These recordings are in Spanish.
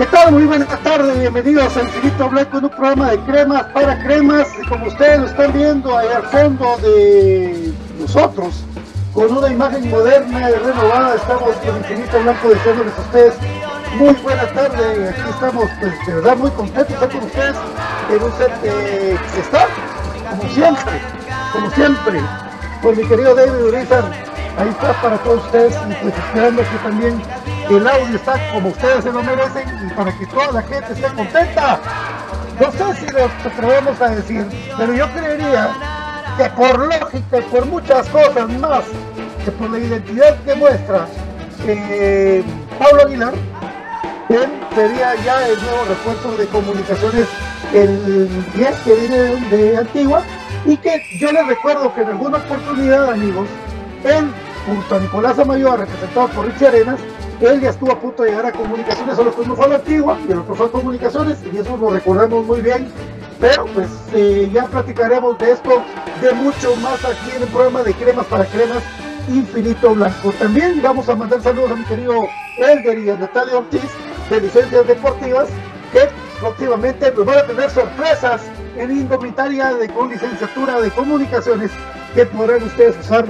¿Qué tal? Muy buenas tardes, bienvenidos a Infinito Blanco en un programa de cremas para cremas. Y como ustedes lo están viendo ahí al fondo de nosotros, con una imagen moderna y renovada, estamos con Infinito Blanco deseándoles a ustedes muy buenas tardes. Aquí estamos, pues de verdad, muy contentos estar con ustedes en un set que está, como siempre, como siempre, con mi querido David Urizar. Ahí está para todos ustedes y pues esperando que también el audio está como ustedes se lo merecen y para que toda la gente esté contenta. No sé si lo atrevemos a decir, pero yo creería que por lógica y por muchas cosas más, que por la identidad que muestra eh, Pablo Aguilar, él sería ya el nuevo refuerzo de comunicaciones el 10 que viene de Antigua y que yo les recuerdo que en alguna oportunidad amigos, él junto a Nicolás Amayoa representado por Richie Arenas, él ya estuvo a punto de llegar a comunicaciones, solo que uno fue a la antigua y el otro fue a comunicaciones, y eso lo recordamos muy bien. Pero pues eh, ya platicaremos de esto, de mucho más aquí en el programa de Cremas para Cremas, Infinito Blanco. También vamos a mandar saludos a mi querido Elder y a Natalia Ortiz de Licencias Deportivas, que próximamente nos van a tener sorpresas en indumentaria de con licenciatura de comunicaciones que podrán ustedes usar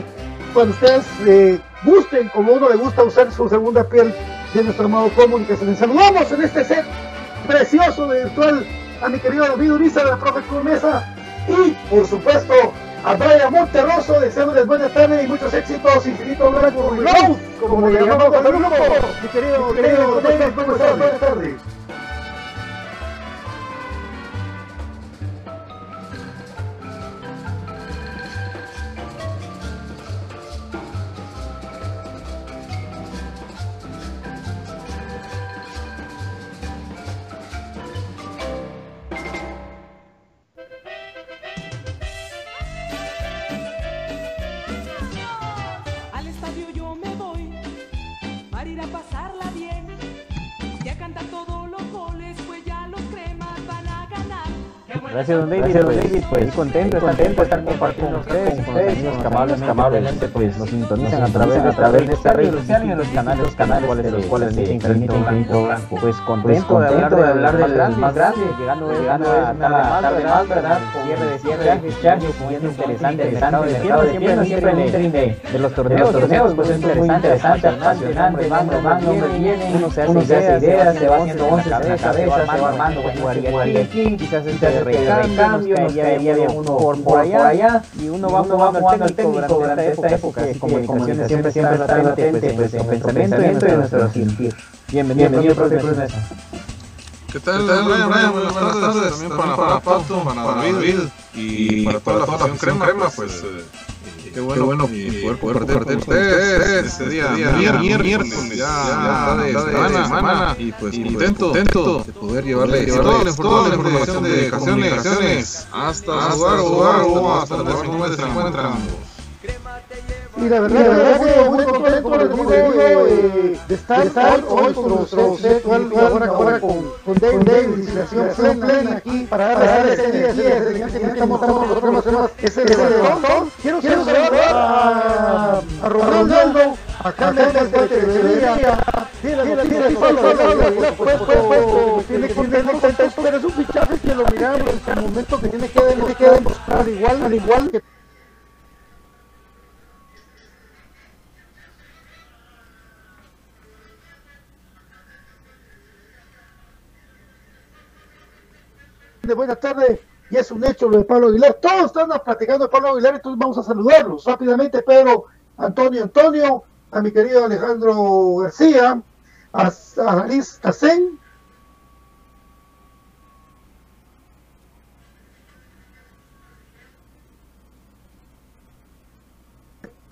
cuando ustedes eh, gusten, como uno le gusta usar su segunda piel de nuestro amado comunicaciones. Saludamos en este set precioso de virtual a mi querido David Uriza de la profe Mesa y por supuesto a Brian Monterroso, deseándoles buenas tardes y muchos éxitos, infinito blanco, como le llamamos al grupo. Mi querido, mi querido, ¿cómo estás? Buenas tardes. Gracias, don David. Gracias, don David. Pues contento, contento de estar compartiendo con ustedes, con ustedes, amigos que amablemente, amablemente, pues nos sintonizan a través, a través de esta red social y de los canales, los canales de los cuales se infinito blanco. Pues contento de hablar de hablar del más grande, llegando, llegando a una tarde más, ¿verdad? Cierre de cierre, interesante, interesante, de siempre, siempre los torneos, torneos, pues es interesante, interesante, apasionante, van, van, hombre, viene, uno se hace ideas, ideas, se va haciendo once en la cabeza, se va armando, pues jugaría aquí, quizás este de recambio, ya había uno por, por allá, y uno va jugando al técnico durante esta época, de comunicaciones siempre, siempre está latente, pues en nuestro pensamiento y en nuestro sentir. Bienvenido, bienvenido, profe Cruz Mesa. ¿Qué tal, Brian? Brian, buenas tardes. También para, para Pato, para David y para toda la facción crema, crema, pues eh, qué bueno, bueno y poder compartir con ustedes este día, miércoles, ya ya de semana, y pues contento, contento de poder llevarle toda la información de comunicaciones hasta su hogar o hasta donde se encuentran. Y la verdad, la verdad que muy contento les digo, eh, de estar, de estar hoy con nuestro ahora, ahora con, con David, David, inspiración plena aquí para dar ese día, ese día, ese día, que estamos los temas, ese levantón. Quiero, quiero saludar a, a Ronaldo, a Carmen de Televería, tiene, tiene, tiene, por supuesto, tiene contexto, pero es un fichaje que lo miramos en el momento que tiene que demostrar igual, al igual que buenas tardes y es un hecho lo de Pablo Aguilar. Todos están platicando de Pablo Aguilar, entonces vamos a saludarlos rápidamente. Pedro, Antonio, Antonio, a mi querido Alejandro García, a, a Liz Tacén.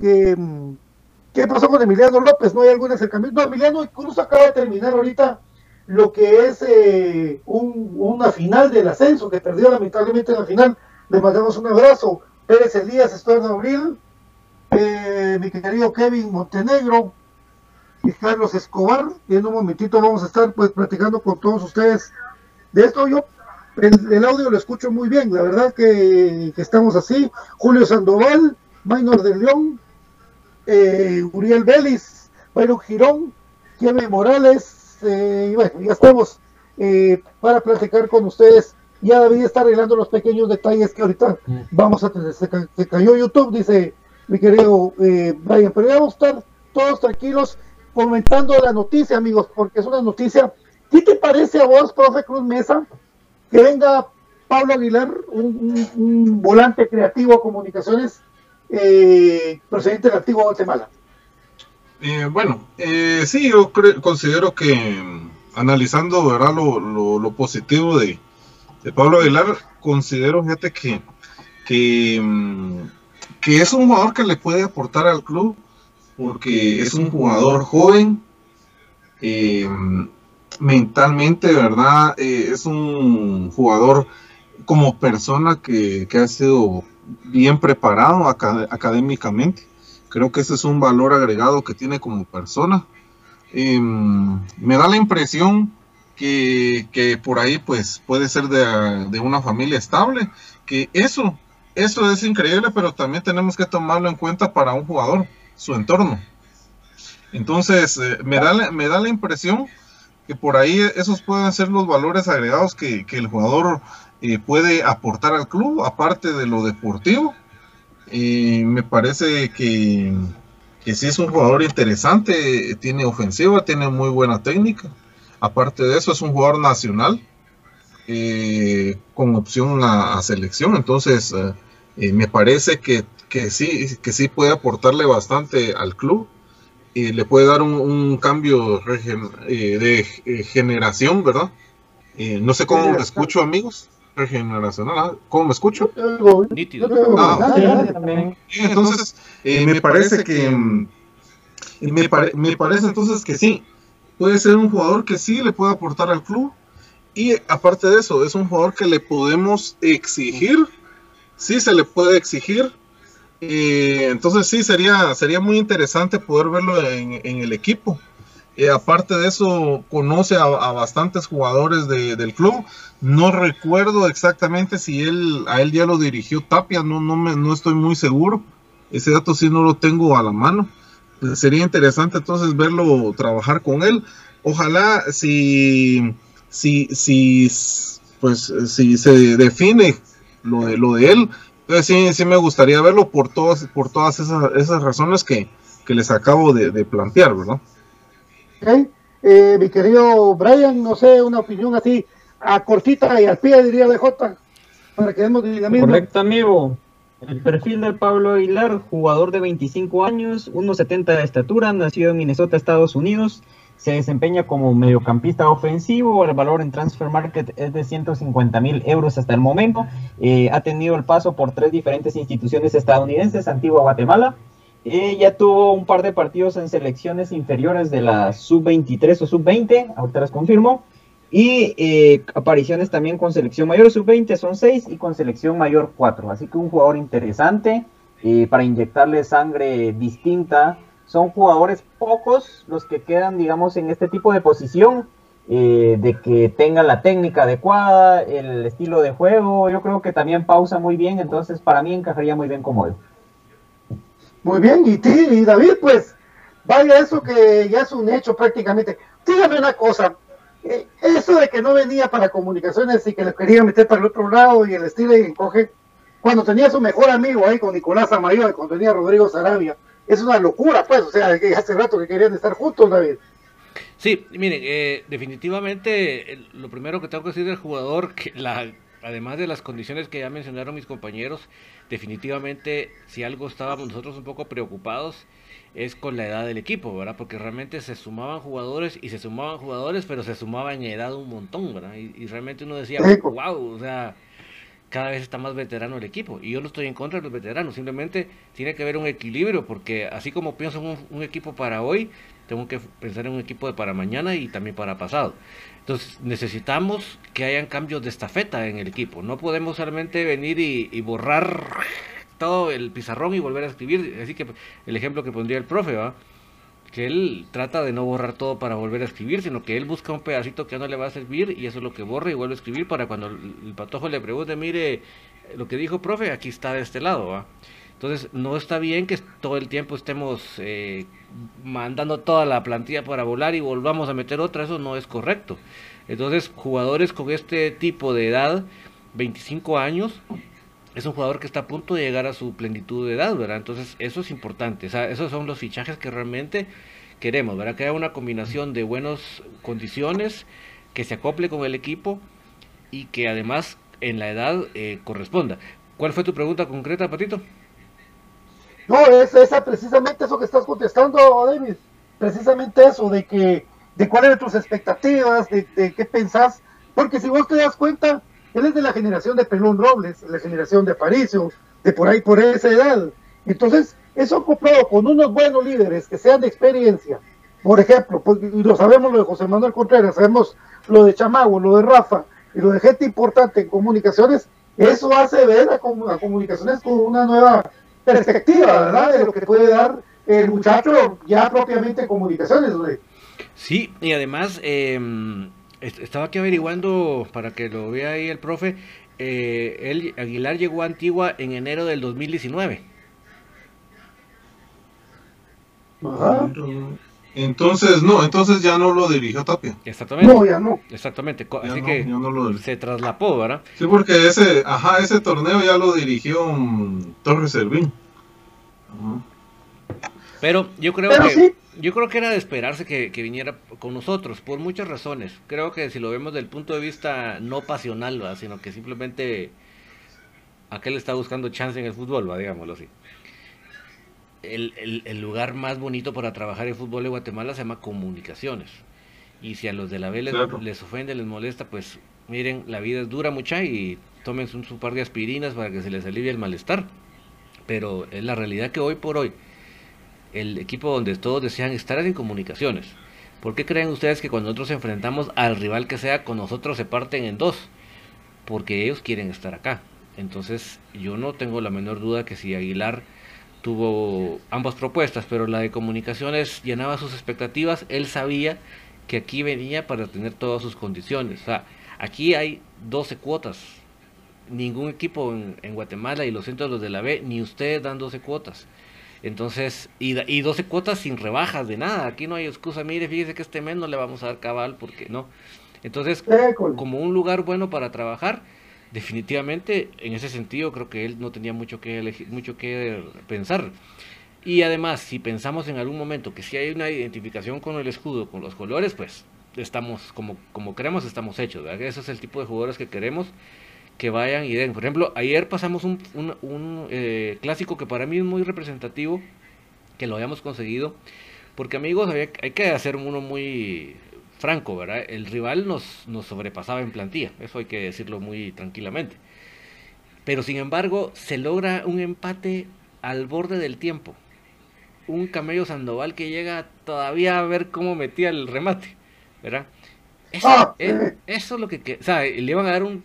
¿Qué, ¿Qué pasó con Emiliano López? ¿No hay algún acercamiento? No, Emiliano incluso acaba de terminar ahorita lo que es eh, un, una final del ascenso que perdió lamentablemente en la final. Le mandamos un abrazo. Pérez Elías, Estuardo Abril, eh, mi querido Kevin Montenegro y Carlos Escobar. Y en un momentito vamos a estar pues platicando con todos ustedes de esto. Yo el, audio lo escucho muy bien, la verdad que, estamos así. Julio Sandoval, Maynor de León, eh, Uriel Vélez, Byron Girón, Kevin Morales, y bueno, ya estamos eh, para platicar con ustedes. Ya David está arreglando los pequeños detalles que ahorita vamos a tener. Se, ca se cayó YouTube, dice mi querido eh, Brian, pero ya vamos a estar todos tranquilos comentando la noticia, amigos, porque es una noticia. ¿Qué te parece a vos, profe Cruz Mesa, que venga Pablo Aguilar, un, un, un volante creativo a comunicaciones, eh, procedente del antiguo Guatemala? Eh, bueno, eh, sí, yo considero que mm, analizando ¿verdad? Lo, positivo de, Pablo Aguilar, considero fíjate que, mm, que, es un jugador que le puede aportar al club, porque es un jugador joven, eh, mentalmente, ¿verdad? Eh, es un jugador como persona que, que ha sido bien preparado acad académicamente Creo que ese es un valor agregado que tiene como persona. Eh, me da la impresión que, por ahí pues puede ser de, una familia estable, que eso, eso es increíble, pero también tenemos que tomarlo en cuenta para un jugador. su entorno. Entonces, eh, me, da me da la impresión que por ahí esos pueden ser los valores agregados que, el jugador eh, puede aportar al club, aparte de lo deportivo. Y me parece que, que sí es un jugador interesante, tiene ofensiva, tiene muy buena técnica. Aparte de eso, es un jugador nacional eh, con opción a, selección. Entonces, me parece que, que, sí, que sí puede aportarle bastante al club le puede dar un, cambio eh, de eh, generación, ¿verdad? Eh, no sé cómo me escucho, amigos. Regeneracional, ¿cómo me escucho? Nítido. Ah, entonces, me parece que. Mm, me, me parece entonces que sí. Puede ser un jugador que sí le puede aportar al club. Y aparte de eso, es un jugador que le podemos exigir. Sí, se le puede exigir entonces sí, sería, sería muy interesante poder verlo en, el equipo. Aparte de eso, conoce a, bastantes jugadores del club. No recuerdo exactamente si él a él ya lo dirigió Tapia, no, no, me, no estoy muy seguro. Ese dato sí no lo tengo a la mano. Pues sería interesante entonces verlo trabajar con él. Ojalá si, si, si, pues, si se define lo de, lo de él, sí, sí me gustaría verlo por todas, por todas esas, esas razones que, les acabo de, plantear, ¿verdad? Okay. Eh, mi querido Brian, no sé, una opinión así a cortita y al pie, diría BJ, para que demos dinamismo. Correcto, amigo. El perfil de Pablo Aguilar, jugador de 25 años, 1,70 de estatura, nacido en Minnesota, Estados Unidos, se desempeña como mediocampista ofensivo, el valor en Transfer Market es de 150 mil euros hasta el momento, eh, ha tenido el paso por tres diferentes instituciones estadounidenses, Antigua Guatemala, ya tuvo un par de partidos en selecciones inferiores de la sub-23 o sub-20, ahorita les confirmo, y eh, apariciones también con selección mayor sub-20 son 6 y con selección mayor 4, así que un jugador interesante para inyectarle sangre distinta son jugadores pocos los que quedan, digamos, en este tipo de posición, eh, de que tengan la técnica adecuada, el estilo de juego. Yo creo que también pausa muy bien, entonces para mí encajaría muy bien como él. Muy bien, y, y David, pues, vaya eso que ya es un hecho prácticamente. Dígame una cosa, eh, eso de que no venía para comunicaciones y que le quería meter para el otro lado y el estilo y encoge, cuando tenía su mejor amigo ahí con Nicolás Amayo, cuando tenía Rodrigo Sarabia, es una locura, pues, o sea, que hace rato que querían estar juntos, David. Sí, miren, eh, definitivamente lo primero que tengo que decir del jugador, que la, además de las condiciones que ya mencionaron mis compañeros, definitivamente si algo estábamos nosotros un poco preocupados es con la edad del equipo, ¿verdad? Porque realmente se sumaban jugadores y se sumaban jugadores, pero se sumaban en edad un montón, ¿verdad? Y, y realmente uno decía, wow, o sea, cada vez está más veterano el equipo. Y yo no estoy en contra de los veteranos, simplemente tiene que haber un equilibrio, porque así como pienso en un, equipo para hoy, tengo que pensar en un equipo de para mañana y también para pasado. Entonces necesitamos que hayan cambios de estafeta en el equipo. No podemos solamente venir y, borrar todo el pizarrón y volver a escribir. Así que el ejemplo que pondría el profe, ¿va? que él trata de no borrar todo para volver a escribir, sino que él busca un pedacito que no le va a servir y eso es lo que borra y vuelve a escribir para cuando el, patojo le pregunte, mire, lo que dijo profe, aquí está de este lado, ¿va? Entonces, no está bien que todo el tiempo estemos eh, mandando toda la plantilla para volar y volvamos a meter otra, eso no es correcto. Entonces, jugadores con este tipo de edad, 25 años, es un jugador que está a punto de llegar a su plenitud de edad, ¿verdad? Entonces, eso es importante. O sea, esos son los fichajes que realmente queremos, ¿verdad? Que haya una combinación de buenas condiciones, que se acople con el equipo y que además en la edad eh, corresponda. ¿Cuál fue tu pregunta concreta, Patito? No, es esa precisamente eso que estás contestando, David. Precisamente eso, de que de cuáles eran tus expectativas, de, qué pensás. Porque si vos te das cuenta, él es de la generación de Pelón Robles, la generación de Aparicio, de por ahí, por esa edad. Entonces, eso acoplado con unos buenos líderes que sean de experiencia, por ejemplo, pues, y lo sabemos lo de José Manuel Contreras, sabemos lo de Chamago, lo de Rafa, y lo de gente importante en comunicaciones, eso hace ver a, comunicaciones con una nueva perspectiva, ¿verdad? De lo que puede dar el muchacho ya propiamente en comunicaciones, Sí, y además, eh, estaba aquí averiguando para que lo vea ahí el profe. Eh, Aguilar llegó a Antigua en enero del 2019. Ajá. Entonces, no, entonces ya no lo dirigió Tapia. Exactamente. No, ya no. Exactamente. Ya Así no, que ya no lo dirigió. se traslapó, ¿verdad? Sí, porque ese, ajá, ese torneo ya lo dirigió mm, Torres Servín. Pero yo creo Pero que sí. yo creo que era de esperarse que, que viniera con nosotros por muchas razones. Creo que si lo vemos desde el punto de vista no pasional, ¿va? sino que simplemente aquel está buscando chance en el fútbol, ¿va? digámoslo así. El, el- el lugar más bonito para trabajar en fútbol de Guatemala se llama comunicaciones. Y si a los de la B les, Claro. les ofende, les molesta, pues miren, la vida es dura mucha y tómense un, su par de aspirinas para que se les alivie el malestar. Pero es la realidad que hoy por hoy el equipo donde todos desean estar es en comunicaciones. ¿Por qué creen ustedes que cuando nosotros enfrentamos al rival que sea con nosotros se parten en dos? Porque ellos quieren estar acá. Entonces yo no tengo la menor duda que si Aguilar tuvo ambas propuestas, pero la de comunicaciones llenaba sus expectativas, él sabía que aquí venía para tener todas sus condiciones. O sea, aquí hay 12 cuotas. Ningún equipo en, en Guatemala y los centros los de la B, ni ustedes dan 12 cuotas. Entonces, y, y 12 cuotas sin rebajas de nada. Aquí no hay excusa. Mire, fíjese que este mes no le vamos a dar cabal porque no. Entonces, como un lugar bueno para trabajar, definitivamente en ese sentido creo que él no tenía mucho que elegir, mucho que pensar. Y además, si pensamos en algún momento que si hay una identificación con el escudo, con los colores, pues estamos como como queremos estamos hechos, ¿verdad? Ese es el tipo de jugadores que queremos que vayan y den. Por ejemplo, ayer pasamos un, un- eh, clásico que para mí es muy representativo, que lo habíamos conseguido, porque amigos, hay que hacer uno muy franco, ¿verdad? El rival nos, nos sobrepasaba en plantilla, eso hay que decirlo muy tranquilamente. Pero sin embargo, se logra un empate al borde del tiempo. Un camello Sandoval que llega todavía a ver cómo metía el remate, ¿verdad? Eso, Ah, eh, sí. eso es lo que, que- o sea, le iban a dar un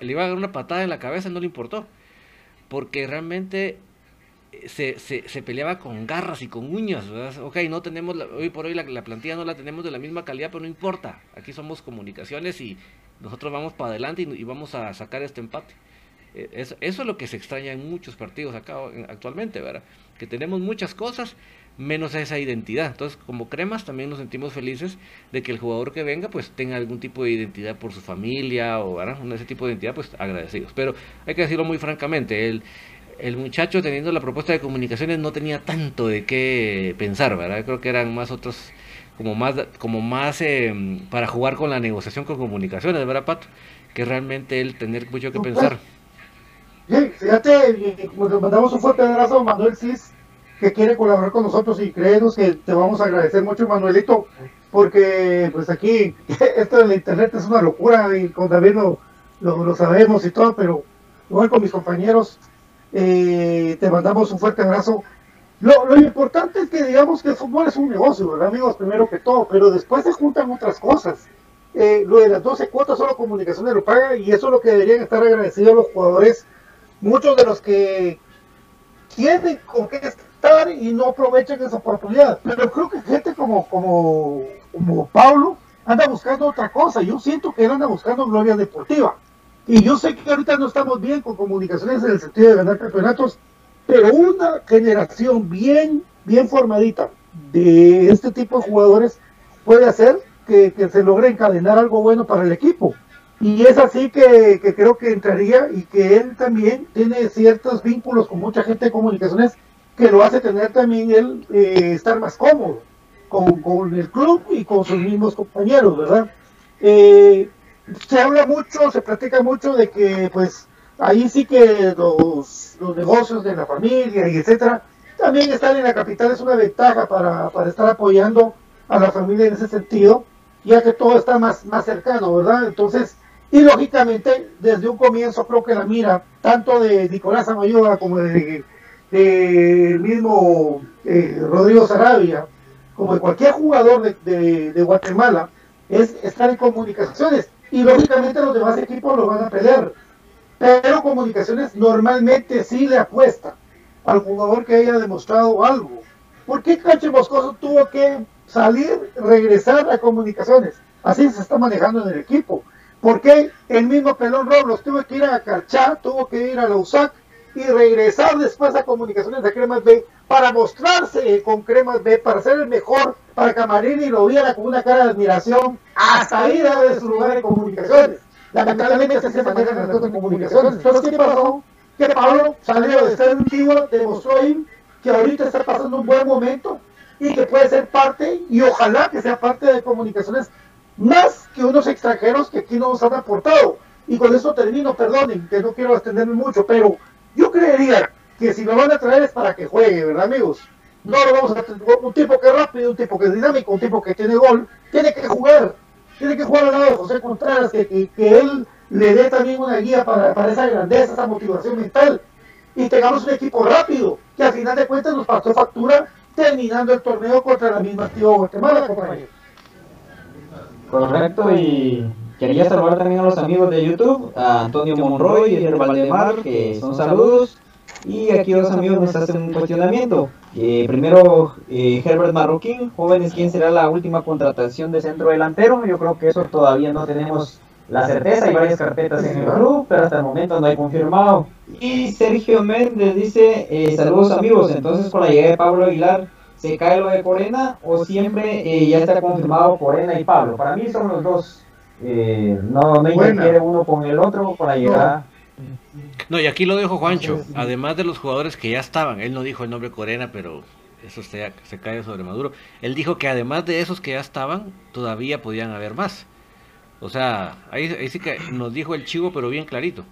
le iban a dar una patada en la cabeza, no le importó. Porque realmente eh, se, se, peleaba con garras y con uñas, ¿verdad? Ok, no tenemos, la- hoy por hoy la, la plantilla no la tenemos de la misma calidad, pero no importa. Aquí somos comunicaciones y nosotros vamos para adelante y, vamos a sacar este empate. Eh, Eso, es lo que se extraña en muchos partidos acá en- actualmente, ¿verdad? Que tenemos muchas cosas menos esa identidad. Entonces, como cremas, también nos sentimos felices de que el jugador que venga, pues tenga algún tipo de identidad por su familia o ese tipo de identidad, pues agradecidos. Pero hay que decirlo muy francamente, el, el muchacho teniendo la propuesta de comunicaciones no tenía tanto de qué pensar, ¿verdad? Creo que eran más otros, como más, como más eh, para jugar con la negociación con comunicaciones, ¿verdad, Pato? Que realmente él tener mucho que pensar. Sí, fíjate, como te mandamos un fuerte abrazo a Manuel Cis, que quiere colaborar con nosotros y creemos que te vamos a agradecer mucho, Manuelito, porque pues aquí esto de la internet es una locura y con David lo, lo, lo sabemos y todo, pero igual con mis compañeros, eh, te mandamos un fuerte abrazo. Lo, importante es que digamos que el fútbol es un negocio, ¿verdad, amigos? Primero que todo, pero después se juntan otras cosas. Eh, lo de las 12 cuotas solo comunicaciones lo paga y eso es lo que deberían estar agradecidos los jugadores muchos de los que tienen con qué estar y no aprovechan esa oportunidad. Pero creo que gente como, como, como Pablo anda buscando otra cosa. Yo siento que él anda buscando gloria deportiva. Y yo sé que ahorita no estamos bien con comunicaciones en el sentido de ganar campeonatos, pero una generación bien, bien formadita de este tipo de jugadores puede hacer que, que se logre encadenar algo bueno para el equipo. Y es así que, creo que entraría y que él también tiene ciertos vínculos con mucha gente de comunicaciones que lo hace tener también él eh, estar más cómodo con, con el club y con sus mismos compañeros, ¿verdad? Eh, se habla mucho, se platica mucho de que pues ahí sí que los, los negocios de la familia y etcétera también estar en la capital es una ventaja para, para estar apoyando a la familia en ese sentido, ya que todo está más, más cercano, ¿verdad? Entonces, y lógicamente, desde un comienzo creo que la mira, tanto de Nicolás Amayoa como de, el mismo eh, Rodrigo Sarabia, como de cualquier jugador de- de Guatemala, es estar en comunicaciones. Y lógicamente los demás equipos lo van a pelear. Pero comunicaciones normalmente sí le apuesta al jugador que haya demostrado algo. ¿Por qué Cache Moscoso tuvo que salir, regresar a comunicaciones? Así se está manejando en el equipo. ¿Por qué el mismo Pelón Roblos tuvo que ir a Carchá, tuvo que ir a la USAC y regresar después a Comunicaciones de Cremas B para mostrarse con Cremas B, para ser el mejor, para que Amarini lo viera con una cara de admiración hasta ir a de su lugar en Comunicaciones. Lamentablemente así se maneja en las comunicaciones. Entonces, ¿qué pasó? Que Pablo salió de ser antiguo, demostró ahí que ahorita está pasando un buen momento y que puede ser parte, y ojalá que sea parte de comunicaciones más que unos extranjeros que aquí nos han aportado. Y con eso termino, perdonen, que no quiero extenderme mucho, pero yo creería que si lo van a traer es para que juegue, ¿verdad, amigos? No lo vamos a un tipo que es rápido, un tipo que es dinámico, un tipo que tiene gol, tiene que jugar, tiene que jugar al lado de José Contreras, que, que, él le dé también una guía para, esa grandeza, esa motivación mental, y tengamos un equipo rápido, que al final de cuentas nos pasó factura terminando el torneo contra la misma Tío Guatemala, compañero. Correcto, y quería saludar también a los amigos de YouTube, a Antonio Monroy y a Valdemar, que son saludos. Y aquí los amigos nos hacen un cuestionamiento. Eh, primero, eh, Herbert Marroquín, jóvenes, ¿quién será la última contratación de centro delantero? Yo creo que eso todavía no tenemos la certeza, hay varias carpetas en el club, pero hasta el momento no hay confirmado. Y Sergio Méndez dice, eh, saludos amigos, entonces con la llegada de Pablo Aguilar, ¿se cae lo de Corena o siempre eh, ya está confirmado Corena y Pablo? Para mí son los dos, eh, no, no interfiere uno con el otro con la llegada. No, y aquí lo dijo Juancho, además de los jugadores que ya estaban, él no dijo el nombre Corena, pero eso se, se cae sobre Maduro, él dijo que además de esos que ya estaban, todavía podían haber más. O sea, ahí, sí que nos dijo el chivo, pero bien clarito.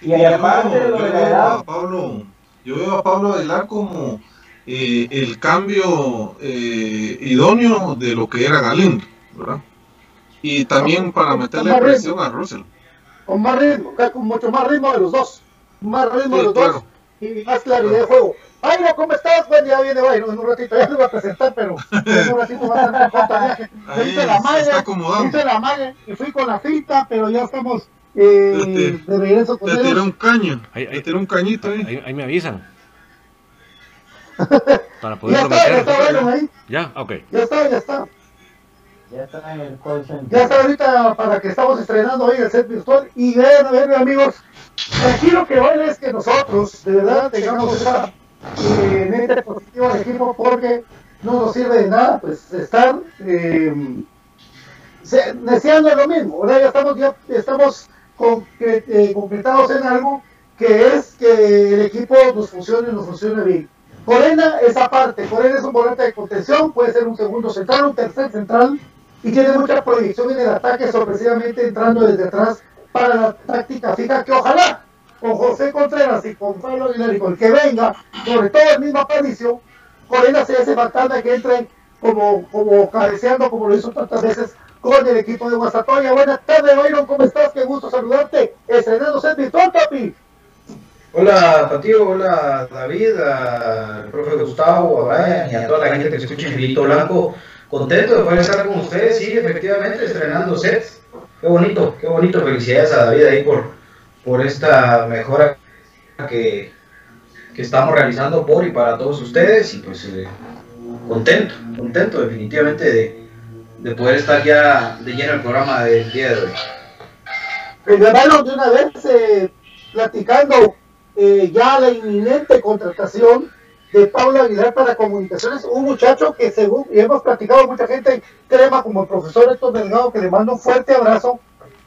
Y aparte yo, veo a Pablo, yo veo a Pablo Aguilar como eh, el cambio eh, idóneo de lo que era Galindo, ¿verdad? Y también para meterle presión a Russell. Con más ritmo, con mucho más ritmo de los dos. Más ritmo de los dos y más claridad de juego. Ay, ¿cómo estás? Buen día, viene Byron. En un ratito ya lo voy a presentar, pero en un ratito va a estar en conta hice la malla, hice la malla y fui con la cinta, pero ya estamos eh, de regreso con Te tiré un caño, ahí, te tiré un cañito ahí. Ahí, ahí me avisan. Para poderlo ya está, meter. Ya está, ahí. Ya, ok. Ya está, ya está. Ya está en el call. Ya está ahorita para que estamos estrenando hoy el set virtual. Y vean, a ver, amigos, aquí lo que vale es que nosotros, de verdad, tengamos esa eh, mente positiva al equipo porque no nos sirve de nada pues estar eh, deseando lo mismo. Ahora ya estamos, ya estamos eh, concretados en algo que es que el equipo nos funcione y nos funcione bien. Corena es aparte, Corena es un volante de contención, puede ser un segundo central, un tercer central, y tiene mucha proyección en el ataque, sorpresivamente entrando desde atrás para la táctica fija, que ojalá con José Contreras y con Pablo Aguilar con el que venga, sobre todo el mismo Aparicio, Corena se hace falta que entren como, como cabeceando, como lo hizo tantas veces con el equipo de Guasatoya. Buenas tardes, Byron, ¿cómo estás? Qué gusto saludarte. Estrenando set virtual, papi. Hola, Patio, hola, David, al profe Gustavo, a y a toda la gente que escucha en Filito Blanco. Contento de poder estar con ustedes, sí, efectivamente, estrenando sets. Qué bonito, qué bonito. Felicidades a David ahí por, por esta mejora que, que estamos realizando por y para todos ustedes. Y pues eh, contento, contento definitivamente de, de, poder estar ya de lleno el programa del día de hoy. Hermano, de una vez eh, platicando eh, ya la inminente contratación de Pablo Aguilar para comunicaciones, un muchacho que según, y hemos platicado mucha gente, crema como el profesor Héctor Delgado, que le mando un fuerte abrazo,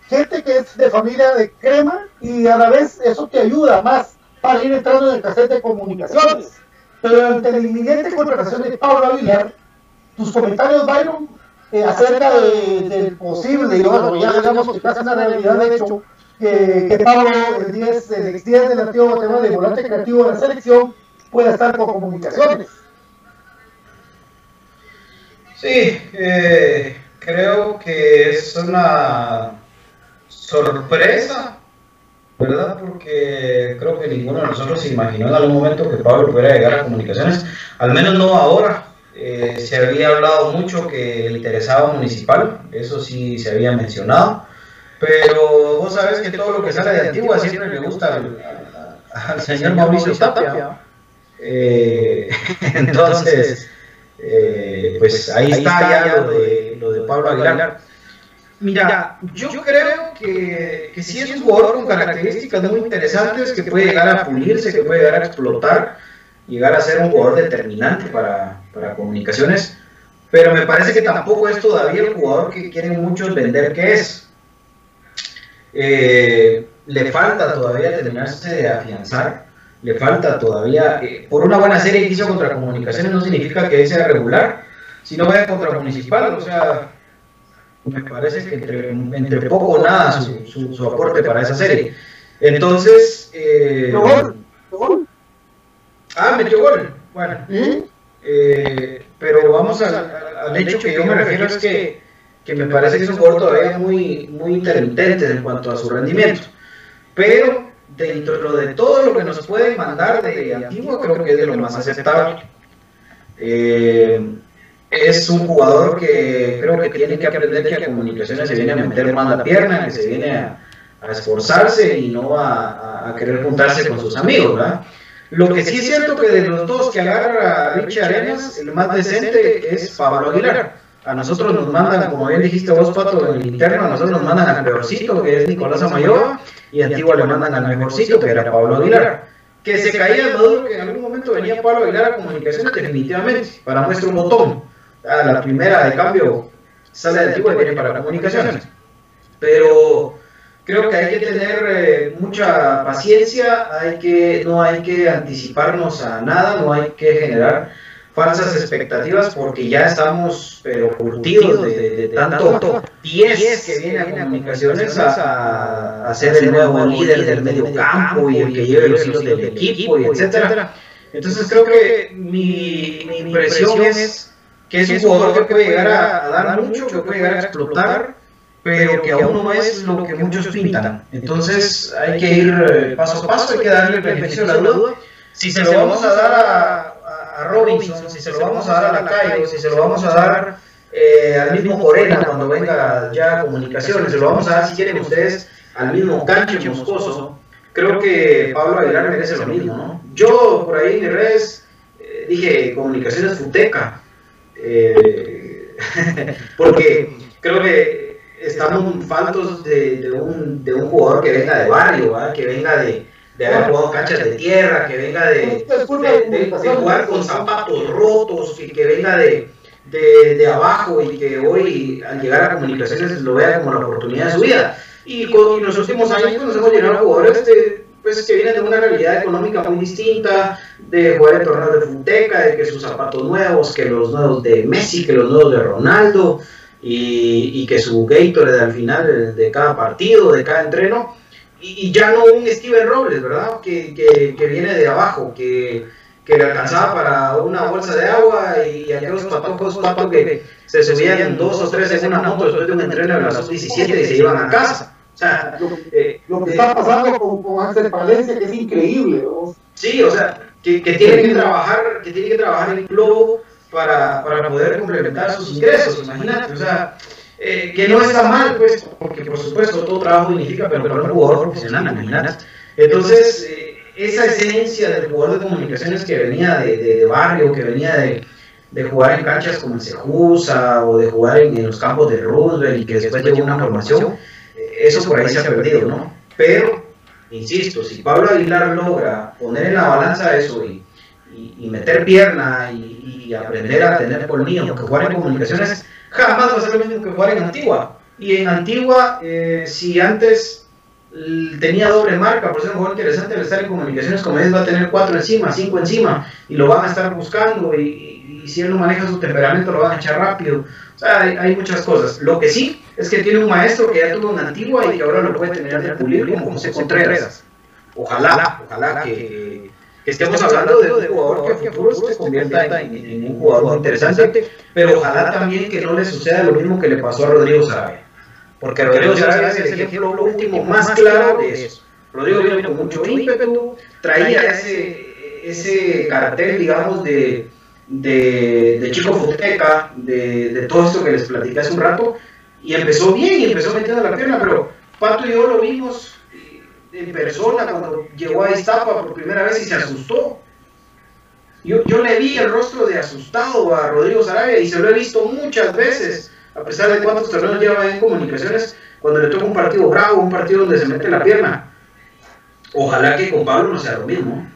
gente que es de familia de crema y a la vez eso te ayuda más para ir entrando en el cassette de comunicaciones. Pero ante la inminente contratación de Pablo Aguilar, tus comentarios, Byron, eh, acerca del posible, y bueno, ya digamos que casi una realidad de hecho, que, que Pablo, el 10, el ex 10 del antiguo Guatemala, de volante creativo de la selección, pueda estar con comunicaciones. Sí, eh, creo que es una sorpresa, ¿verdad? Porque creo que ninguno de nosotros se imaginó en algún momento que Pablo pudiera llegar a comunicaciones, al menos no ahora. Eh, se había hablado mucho que le interesaba municipal, eso sí se había mencionado, pero vos sabes que todo lo que sale de Antigua siempre le gusta al, señor Mauricio Tapia. Eh, entonces, eh, pues ahí está ya lo de, lo de Pablo Aguilar. Mira, yo creo que, que sí es un jugador con características muy interesantes, que puede llegar a pulirse, que puede llegar a explotar, llegar a ser un jugador determinante para, para comunicaciones, pero me parece que tampoco es todavía el jugador que quieren muchos vender que es. Eh, le falta todavía terminarse de afianzar, le falta todavía, eh, por una buena serie que hizo contra comunicaciones no significa que sea regular, si no vaya contra municipal, o sea, me parece que entre, entre poco o nada su, su, su, aporte para esa serie. Entonces, eh, ¿Gol? ¿Gol? ah, metió gol, bueno, eh, pero vamos al, al hecho que yo me refiero es que, que me parece que es un jugador todavía muy, muy intermitente en cuanto a su rendimiento, pero dentro de todo lo que nos pueden mandar de Antigua, creo que es de lo más aceptable. Eh, es un jugador que creo que tiene que aprender que a comunicaciones se viene a meter más la pierna, que se viene a, esforzarse y no a, querer juntarse con sus amigos, ¿verdad? Lo que sí es cierto que de los dos que agarra Richie Arenas, el más decente es Pablo Aguilar. A nosotros nos mandan, como bien dijiste vos, Pato, en el interno, a nosotros nos mandan al peorcito, que es Nicolás Amayoa, y a Antigua le mandan al mejorcito, que era Pablo Aguilar. Que se caía el Maduro que en algún momento venía Pablo Aguilar a comunicaciones, definitivamente, para muestra un botón. A la primera de cambio sale de Antigua y viene para comunicaciones. Pero creo que hay que tener eh, mucha paciencia, hay que, no hay que anticiparnos a nada, no hay que generar falsas expectativas porque ya estamos pero curtidos de, de, de tanto pies que viene a comunicaciones a, a, ser el nuevo líder del medio campo y el que lleve los hilos del equipo y etcétera. Entonces creo que mi, mi impresión es que es un jugador que puede llegar a, a dar mucho, que puede llegar a explotar pero que aún no es lo que muchos pintan. Entonces hay que ir paso a paso, hay que darle el beneficio de la duda. Si se lo vamos a dar a, a Robinson, si se lo vamos a dar a Lacayo, si se lo vamos a dar eh, al mismo Corena cuando venga ya a comunicaciones, se lo vamos a dar si quieren ustedes al mismo Cancho Moscoso, creo que Pablo Aguilar merece lo mismo, ¿no? Yo por ahí en mis redes eh, dije comunicaciones futeca, eh, porque creo que estamos faltos de, un, de un jugador que venga de barrio, que venga de, de haber jugado canchas de tierra, que venga de, de, de jugar con zapatos rotos, que, que venga de, de, abajo y que hoy al llegar a comunicaciones lo vea como la oportunidad de su vida. Y, con, y en los últimos años pues, nos hemos llenado de jugadores de, pues, que vienen de una realidad económica muy distinta, de jugar en torneos de Funteca, de que sus zapatos nuevos, que los nuevos de Messi, que los nuevos de Ronaldo, y, y, que su Gatorade al final de, de, cada partido, de cada entreno, y, y, ya no un Steven Robles, ¿verdad? Que, que, que viene de abajo, que, que, le alcanzaba para una bolsa de agua y, y aquellos patojos pato que se subían dos o tres en una moto después de un entreno de la sub-17 y se iban a casa. O sea, lo, eh, lo que está pasando con, con Axel Palencia que es increíble. ¿no? Sí, o sea, que, que tiene que trabajar, que tiene que trabajar el globo para, para poder complementar sus ingresos, imagínate, o sea, eh, que no está mal, pues, porque por supuesto todo trabajo dignifica, pero para un jugador profesional, imagínate. Entonces, eh, esa esencia del jugador de comunicaciones que venía de, de, de barrio, que venía de, de, jugar en canchas como el Sejusa o de jugar en, en, los campos de Roosevelt y que después llegó una formación, eh, eso por ahí se ha perdido, ¿no? Pero, insisto, si Pablo Aguilar logra poner en la balanza eso y, y, y meter pierna y, y, aprender a tener colmillo, porque jugar en comunicaciones jamás va a ser lo mismo que jugar en Antigua. Y en Antigua, eh, si antes tenía doble marca, por ser un juego interesante, al estar en comunicaciones como es, va a tener cuatro encima, cinco encima, y lo van a estar buscando, y, si él no maneja su temperamento, lo van a echar rápido. O sea, hay, muchas cosas. Lo que sí es que tiene un maestro que ya tuvo una Antigua y que ahora lo puede terminar de pulir como José Contreras. Ojalá, ojalá que, que estemos hablando de un jugador que a futuro se convierta en, en, un jugador interesante, pero ojalá también que no le suceda lo mismo que le pasó a Rodrigo Sarabia. Porque Rodrigo Sarabia es el ejemplo último más claro de eso. Rodrigo vino con mucho ímpetu, traía ese, ese cartel, digamos, de, de, de chico futeca, de, de todo esto que les platicé hace un rato, y empezó bien, y empezó metiendo la pierna, pero Pato y yo lo vimos en persona cuando llegó a Iztapa por primera vez y se asustó. Yo, yo le vi el rostro de asustado a Rodrigo Sarabia y se lo he visto muchas veces a pesar de cuántos torneos lleva en comunicaciones, cuando le toca un partido bravo, un partido donde se mete la pierna. Ojalá que con Pablo no sea lo mismo.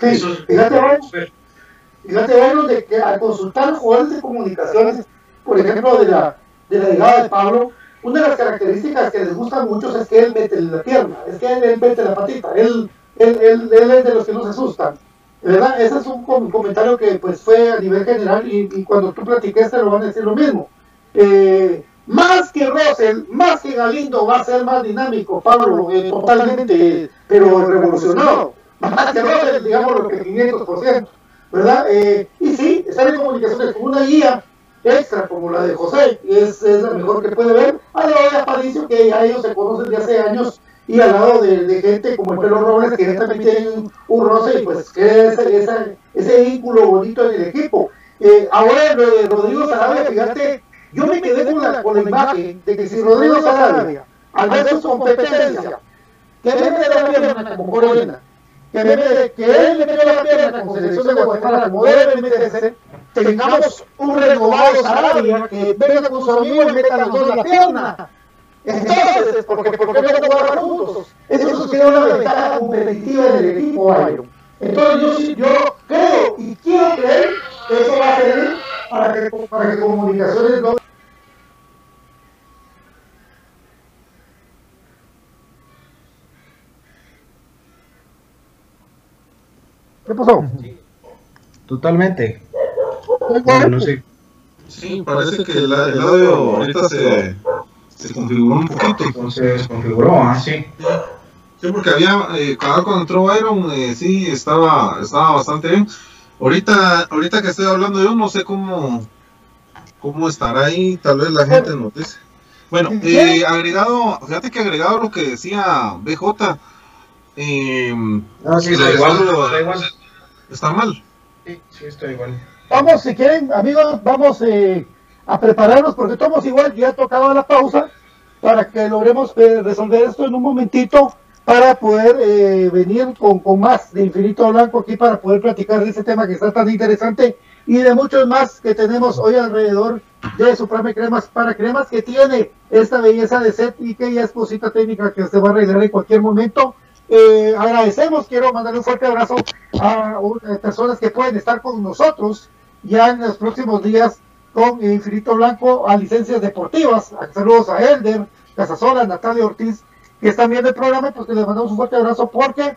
Sí, Eso es- fíjate, vos de que al consultar jugadores de comunicaciones, por ejemplo, de la, de la llegada de Pablo, una de las características que les gusta a muchos es que él mete la pierna, es que él, él mete la patita, él, él, él, es de los que no se asustan. ¿Verdad? Ese es un com- comentario que pues fue a nivel general y, y cuando tú platiques te lo van a decir lo mismo. Eh, más que Russell, más que Galindo, va a ser más dinámico, Pablo, eh, totalmente, pero revolucionado. Más que Russell, digamos, lo que 500%, ¿verdad? Eh, y sí, estar en comunicaciones con una guía extra como la de José, es, es la mejor que puede ver, al lado de Aparicio, que ya ellos se conocen de hace años, y al lado de, gente como el Pelo Robles, que también tienen un, roce, y pues que esa- ese vínculo bonito en el equipo. Eh, ahora lo de Rodrigo Sarabia, fíjate, yo me quedé con la, con la imagen de que si Rodrigo Sarabia, al ver su competencia, que mete la pierna como Corona, que, mete, que él le metió la pierna como selección de Guatemala, como debe meterse, tengamos un renovado Sarabia que venga con su amigo y meta los dos la pierna. Entonces, porque, porque no jugar juntos. Eso sería una ventaja competitiva del equipo, Byron. Entonces, yo, sí- yo creo y quiero creer que eso va a servir para que, para que comunicaciones no. ¿Qué pasó? Totalmente. Bueno, no sé. Sí, parece que el, el audio ahorita se, se configuró un poquito. Entonces desconfiguró, ah, sí. Sí, porque había, eh, cada cuando entró Byron, eh, sí, estaba, estaba bastante bien. Ahorita, ahorita que estoy hablando yo, no sé cómo, cómo estará ahí, tal vez la gente nos dice. Bueno, eh, agregado, fíjate que agregado lo que decía BJ, eh, No, sí, está igual. Está igual. está mal. Sí, sí, está igual. Vamos, si quieren, amigos, vamos eh, a prepararnos porque estamos igual, ya tocaba la pausa para que logremos eh, resolver esto en un momentito para poder eh, venir con, con más de Infinito Blanco aquí para poder platicar de ese tema que está tan interesante y de muchos más que tenemos hoy alrededor de Supreme Cremas para Cremas que tiene esta belleza de set y que ya es cosita técnica que se va a arreglar en cualquier momento. Eh, agradecemos, quiero mandarle un fuerte abrazo a, uh, personas que pueden estar con nosotros ya en los próximos días con Infinito Blanco a licencias deportivas. Saludos a Elder, Casasola, Natalia Ortiz, que están viendo el programa, pues que les mandamos un fuerte abrazo porque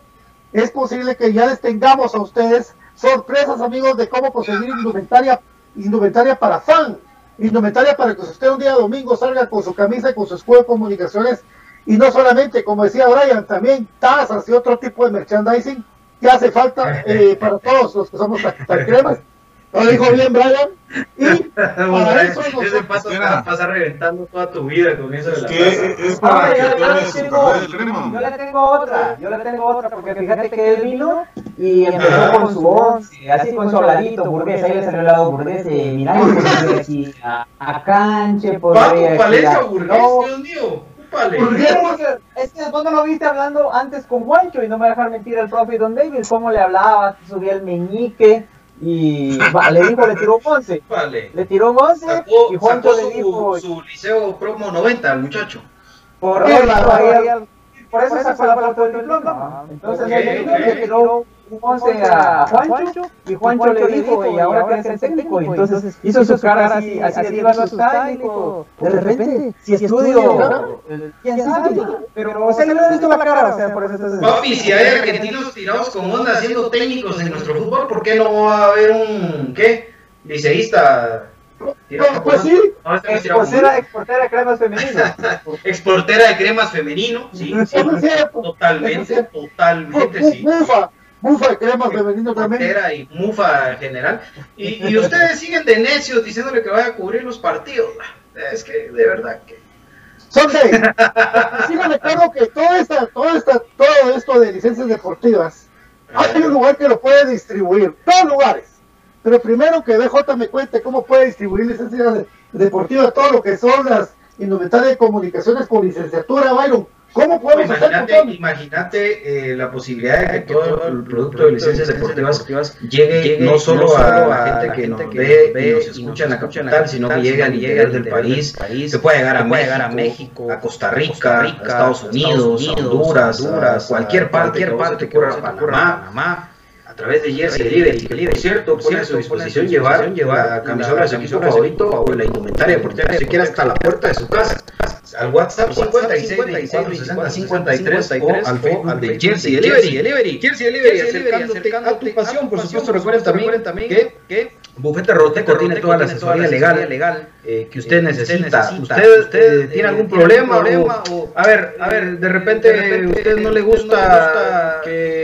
es posible que ya les tengamos a ustedes sorpresas, amigos, de cómo conseguir indumentaria, indumentaria para fan, indumentaria para que usted un día domingo salga con su camisa y con su escudo de comunicaciones y no solamente, como decía Brian, también tazas y otro tipo de merchandising que hace falta eh, para todos los que somos tan cremas. Lo dijo bien Brian. Y para eso Ese nosotros- paso va a pasar reventando toda tu vida con eso de la Que es para Ah, que tú ya eres tengo. Yo le tengo otra, yo le tengo otra, porque fíjate que él vino y empezó con su once, así con su habladito burgués, ahí le salió el lado burgués, mira, yo podría aquí a, a Canche, podría Paco aquí Palencia a- Burgués, No, Dios mío. Úpale. es que vos no lo viste hablando antes con Juancho y no me dejar mentir el profe Don David, cómo le hablaba, subía el meñique y va, le dijo, le tiró un once, Úpale. le tiró un once Sacó, y Juancho le dijo, su, su liceo promo 90 al muchacho. Por ahí al- por eso sacó la foto del diploma. Entonces Ok, le ok. le tiró un once a Juancho y Juancho le dijo, y ahora que es el técnico, y entonces hizo su cara así, así le iba a asustar y dijo, de repente, si estudio, quién sabe, pero o sea, le visto la cara, o sea, por eso entonces... Papi, si hay argentinos tirados con onda siendo técnicos en nuestro fútbol, ¿por qué no va a haber un, qué, liceísta? Pues sí, este Exportera, de cremas femeninas. Exportera de cremas femenino, sí, sí, cierto. totalmente, totalmente, sí. De crema femenino también. Y mufa en general. Y, y ustedes siguen de necios diciéndole que vaya a cubrir los partidos. Es que, de verdad que... Sunday, sí me recuerdo que todo, esta, todo, esta, todo esto de licencias deportivas, hay un lugar que lo puede distribuir, dos lugares. Pero primero que BJ me cuente cómo puede distribuir licencias de- deportivas, todo lo que son las indumentarias de comunicaciones con licenciatura, Byron. ¿Cómo podemos hacer Imagínate, imagínate eh, la posibilidad de que todo el producto de licencias deportivas llegue no solo a la gente que nos ve y nos escucha en la capital, sino que llegue al interior del país, que pueda llegar a México, a México, a Costa Rica, a Estados Unidos, a Honduras, a cualquier parte, cualquier parte que ocurra, Panamá, Panamá, a través de Jersey Delivery, que por cierto, pone a su disposición llevar la camisola de su equipo favorito o la indumentaria deportiva, si quiere hasta la puerta de su casa. Al WhatsApp 56 24 60 53 o al Facebook de Jersey Delivery. Jersey Delivery, acercándote a tu pasión. Por supuesto, recuerden también que, que Bufete Roteco tiene toda la asesoría legal, legal eh, que usted necesita. ¿Usted, usted tiene algún problema? o- a ver, a ver, de repente a usted no le gusta que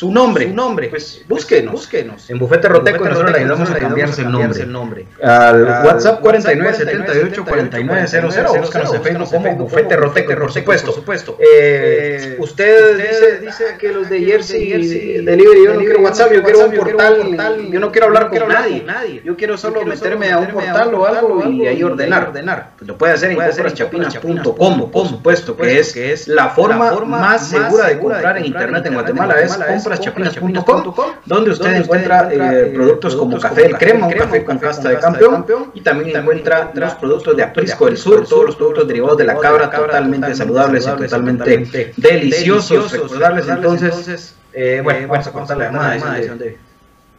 su nombre, su nombre, pues búsquenos, búsquenos. En Bufete Roteco nosotros le ayudamos a cambiarse el nombre. Al WhatsApp 4978 4900 búscanos en Facebook como Bufete Roteco, por supuesto. Supuesto. Eh, usted dice, dice que los de Jersey Delivery, yo no quiero WhatsApp, yo quiero un portal, yo no quiero hablar con nadie. Yo quiero solo meterme a un portal o algo y ahí ordenar. ordenar. Pues lo puede hacer en compraschapinas.com, por supuesto, que es, que es la forma más segura de comprar en internet en Guatemala, es compraschapinas.com, donde usted encuentra eh, productos como café de crema, un café con casta de campeón, y también encuentra los productos de Aprisco del Sur, todos los productos derivados de la cabra, totalmente saludables y totalmente deliciosos. Recordarles entonces, eh, bueno, vamos a cortar la llamada.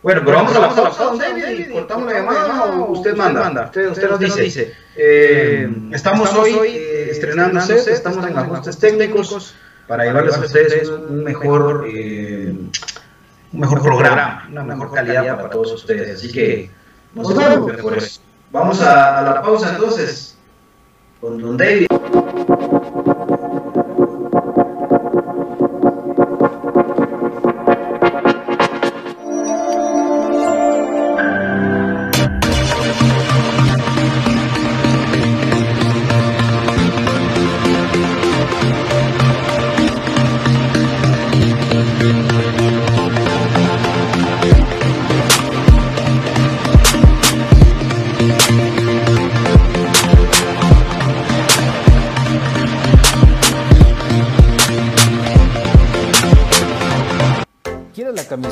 Bueno, pero vamos a la pausa, don David, y cortamos la llamada o usted manda. Usted, usted nos dice. Eh, estamos hoy eh, estrenando set, estamos en ajustes técnicos para llevarles a ustedes un mejor, eh, un mejor programa, una mejor calidad para todos ustedes. Así que no se preocupen por eso. Vamos a, a la pausa entonces con don David.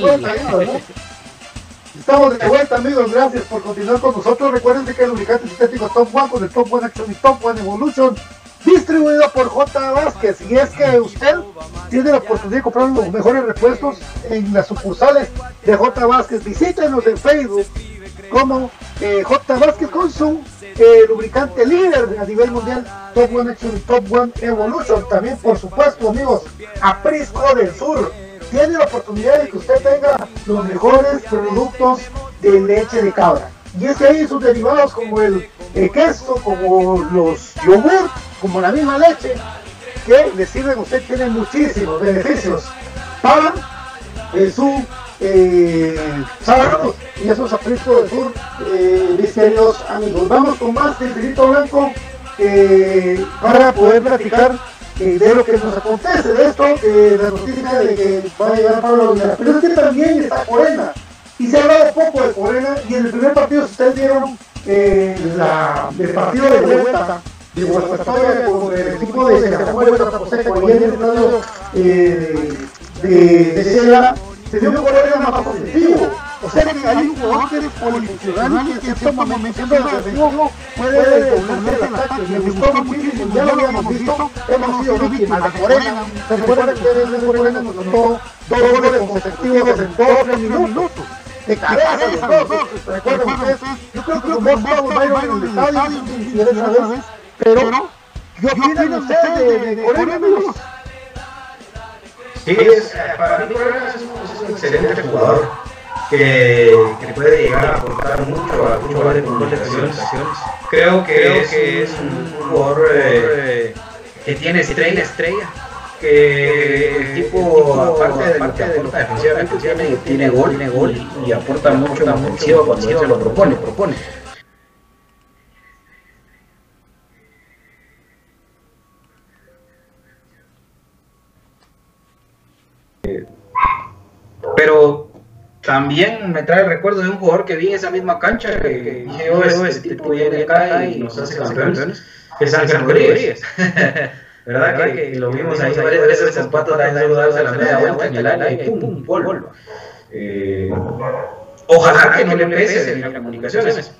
Vuelta. estamos ¿qué de vuelta, amigos, ¿no? Estamos de vuelta, amigos. Gracias por continuar con nosotros. Recuerden que el lubricante sintético Top One con el Top One Action y Top One Evolution, distribuido por J. Vázquez. Y es que usted tiene la oportunidad de comprar los mejores repuestos en las sucursales de J. Vázquez. Visítenos en Facebook como eh, J. Vázquez con su eh, lubricante líder a nivel mundial, Top One Action y Top One Evolution. También, por supuesto, amigos, Aprisco del Sur. Tiene la oportunidad de que usted tenga los mejores productos de leche de cabra. Y es que hay sus derivados como el, queso, como los yogur, como la misma leche, que le sirven a usted, tienen muchísimos beneficios para eh, su eh, salud. Y eso es Aprisco del Sur, eh, mis queridos amigos. Vamos con más del Infinito Blanco eh, para poder platicar de lo que nos acontece, de esto, eh, la noticia de que va a llegar Pablo Aguilar. Pero es que también está Corena. Y se ha hablado poco de Corena. Y en el primer partido, si ustedes vieron eh, el partido de vuelta de Guadalajara con el equipo de Santa José, con el estadio eh, de, de Cela, se que Corena era más positivo. O sea que hay un jugador que es polifuncional y que en cierto momento siendo defensivo puede doblarse el ataque. Me gustó muchísimo, ya lo habíamos visto, hemos sido víctimas de Corena. Recuerden que desde Corena nos anotó dos goles consecutivos en dos o tres minutos. De cabeza. Recuerden ustedes, yo creo que como a ir en el estadio, pero ¿qué opinan ustedes de, de Corena, amigos? Sí, es, para mí Correa es un, es un excelente jugador que, que puede llegar a aportar mucho a mucho de comunicaciones. Creo que, Creo es, que es un jugador eh, que tiene estrella, estrella. Que el tipo, aparte de lo que aporta defensivamente, tiene, tiene gol, tiene gol y, y aporta mucho ofensiva cuando se lo propone, propone. Pero también me trae el recuerdo de un jugador que vi en esa misma cancha, que, dije yo, este tipo viene acá y nos hace campeones, que es Ángel Rodríguez. ¿Verdad? Que, que, lo vimos ahí varias veces con patos dando darse la media vuelta en el área y pum, gol. Eh, ojalá que no le pese en las comunicaciones.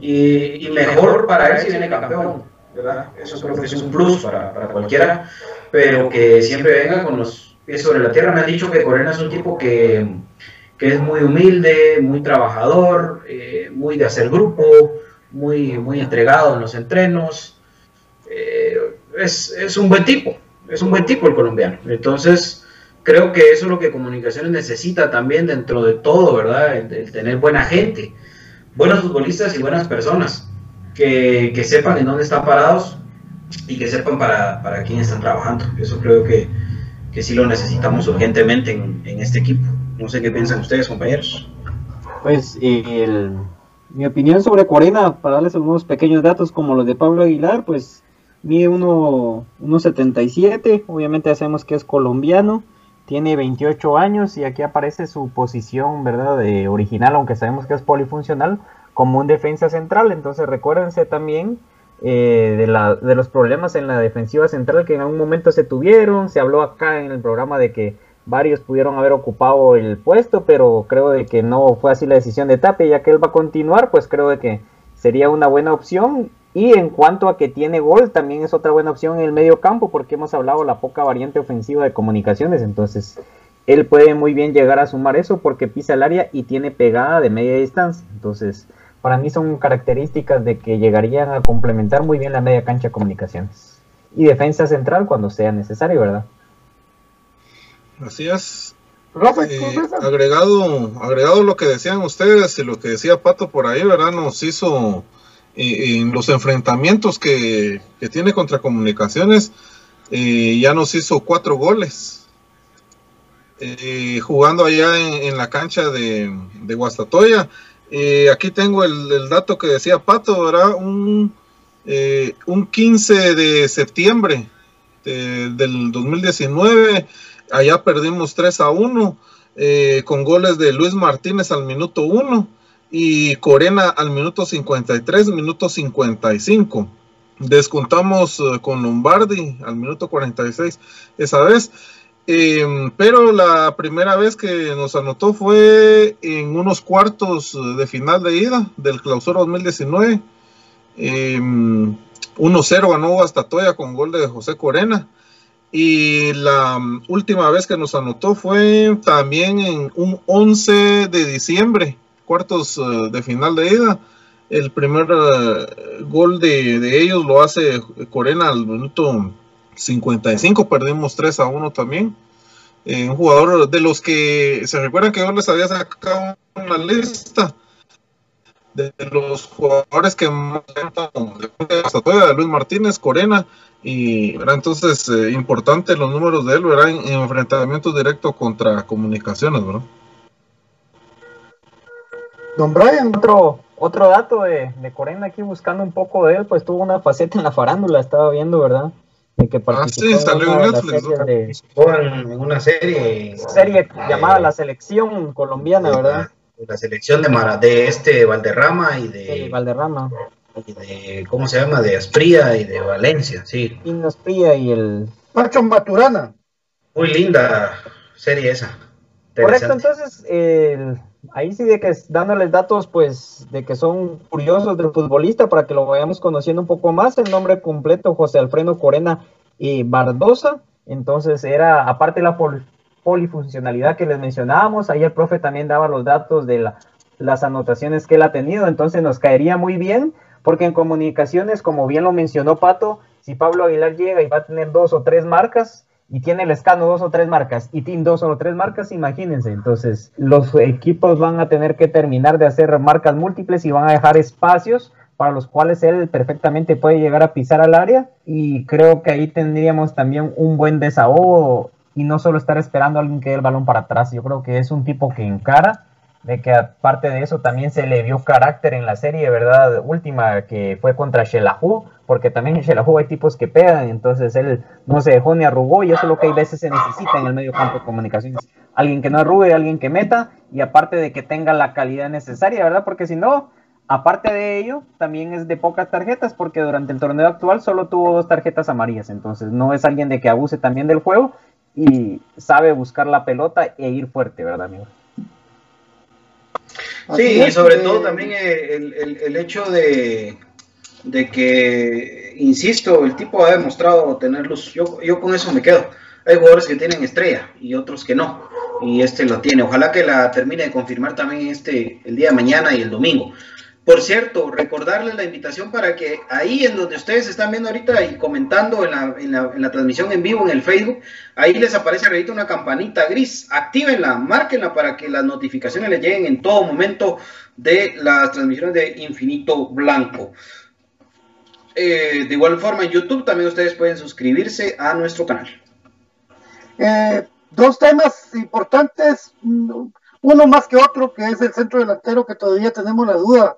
Y, y mejor para él si viene campeón. ¿verdad? Eso creo que es un plus para, para cualquiera, pero que siempre venga con los pies sobre la tierra. Me han dicho que Corena es un tipo que, que es muy humilde, muy trabajador, eh, muy de hacer grupo, muy, muy entregado en los entrenos. Eh, es, es, un buen tipo, es un buen tipo el colombiano. Entonces, creo que eso es lo que Comunicaciones necesita también dentro de todo, ¿verdad? El, el tener buena gente, buenos futbolistas y buenas personas que, que, sepan en dónde están parados y que sepan para, para quién están trabajando. Eso creo que, que sí lo necesitamos urgentemente en, en este equipo. No sé qué piensan ustedes, compañeros. Pues el, mi opinión sobre Corena, para darles algunos pequeños datos como los de Pablo Aguilar, pues mide 1,77, obviamente ya sabemos que es colombiano, tiene 28 años y aquí aparece su posición, ¿verdad?, de original, aunque sabemos que es polifuncional, como un defensa central, entonces recuérdense también eh, de, la, de los problemas en la defensiva central que en algún momento se tuvieron, se habló acá en el programa de que varios pudieron haber ocupado el puesto, pero creo de que no fue así la decisión de Tapia, ya que él va a continuar, pues creo de que sería una buena opción. Y en cuanto a que tiene gol, también es otra buena opción en el medio campo, porque hemos hablado la poca variante ofensiva de comunicaciones, entonces él puede muy bien llegar a sumar eso porque pisa el área y tiene pegada de media distancia. Entonces, para mí son características de que llegarían a complementar muy bien la media cancha de comunicaciones. Y defensa central cuando sea necesario, ¿verdad? Así es. Eh, agregado, agregado lo que decían ustedes y lo que decía Pato por ahí, ¿verdad? Nos hizo eh, en los enfrentamientos que, que, tiene contra comunicaciones, eh, ya nos hizo cuatro goles. jugando allá en, en, la cancha de, de Guastatoya. Aquí tengo el, el, dato que decía Pato, ¿verdad? Un, un 15 de septiembre de, del 2019 allá perdimos 3 a 1 eh, con goles de Luis Martínez al minuto 1 y Corena al minuto 53, minuto 55. Descontamos uh, con Lombardi al minuto 46 esa vez. Em, pero la primera vez que nos anotó fue en unos cuartos de final de ida del clausura 2019. 1-0 ganó hasta Toya con gol de José Corena. Y la última vez que nos anotó fue también en un 11 de diciembre, cuartos eh, de final de ida. El primer eh, gol de, ellos lo hace Corena al minuto 55, perdimos 3 a 1 también. Eh, un jugador de los que se recuerdan que yo les había sacado una lista de los jugadores que más de Luis Martínez, Corena, y era entonces eh, importante los números de él, ¿verdad? En, enfrentamientos directos contra comunicaciones, ¿verdad? Don Brian. Otro, otro dato de, Corena aquí buscando un poco de él, pues tuvo una faceta en la farándula, estaba viendo, ¿verdad? De que ah, sí, salió en Netflix. En una serie. Serie llamada La Selección Colombiana, ¿verdad? la selección de, Mara, de este Valderrama y de... Valderrama. Y de, ¿cómo se llama? De Aspría y de Valencia, sí. Y Aspría y el... Pacho Maturana. Muy linda serie esa. Correcto, entonces, ahí sí de que dándoles datos, pues, de que son curiosos del futbolista para que lo vayamos conociendo un poco más. El nombre completo, José Alfredo Corena y Bardosa. Entonces, era, aparte de la polifuncionalidad que les mencionábamos. Ahí el profe también daba los datos de las anotaciones que él ha tenido, entonces nos caería muy bien, porque en comunicaciones, como bien lo mencionó Pato, si Pablo Aguilar llega y va a tener dos o tres marcas, y tiene el escano dos o tres marcas y tiene dos o tres marcas, imagínense. Entonces, los equipos van a tener que terminar de hacer marcas múltiples y van a dejar espacios para los cuales él perfectamente puede llegar a pisar al área. Y creo que ahí tendríamos también un buen desahogo y no solo estar esperando a alguien que dé el balón para atrás. Yo creo que es un tipo que encara, de que aparte de eso también se le vio carácter en la serie, ¿verdad? Última que fue contra Shelahu, porque también en Shelahu hay tipos que pegan, entonces él no se dejó ni arrugó y eso es lo que hay veces se necesita en el medio campo de comunicaciones. Alguien que no arrugue, alguien que meta y aparte de que tenga la calidad necesaria, ¿verdad? Porque si no, Aparte de ello, también es de pocas tarjetas porque durante el torneo actual solo tuvo dos tarjetas amarillas, entonces no es alguien de que abuse también del juego y sabe buscar la pelota e ir fuerte, ¿verdad, amigo? Sí, y sobre todo también el, hecho de, de, que, insisto, el tipo ha demostrado tener luz. Yo, yo con eso me quedo. Hay jugadores que tienen estrella y otros que no. Y este lo tiene. Ojalá que la termine de confirmar también este el día de mañana y el domingo. Por cierto, recordarles la invitación para que ahí en donde ustedes están viendo ahorita y comentando en la, en la, transmisión en vivo en el Facebook, ahí les aparece ahorita una campanita gris. Actívenla, márquenla para que las notificaciones les lleguen en todo momento de las transmisiones de Infinito Blanco. Eh, de igual forma, en YouTube también ustedes pueden suscribirse a nuestro canal. Eh, dos temas importantes, uno más que otro, que es el centro delantero, que todavía tenemos la duda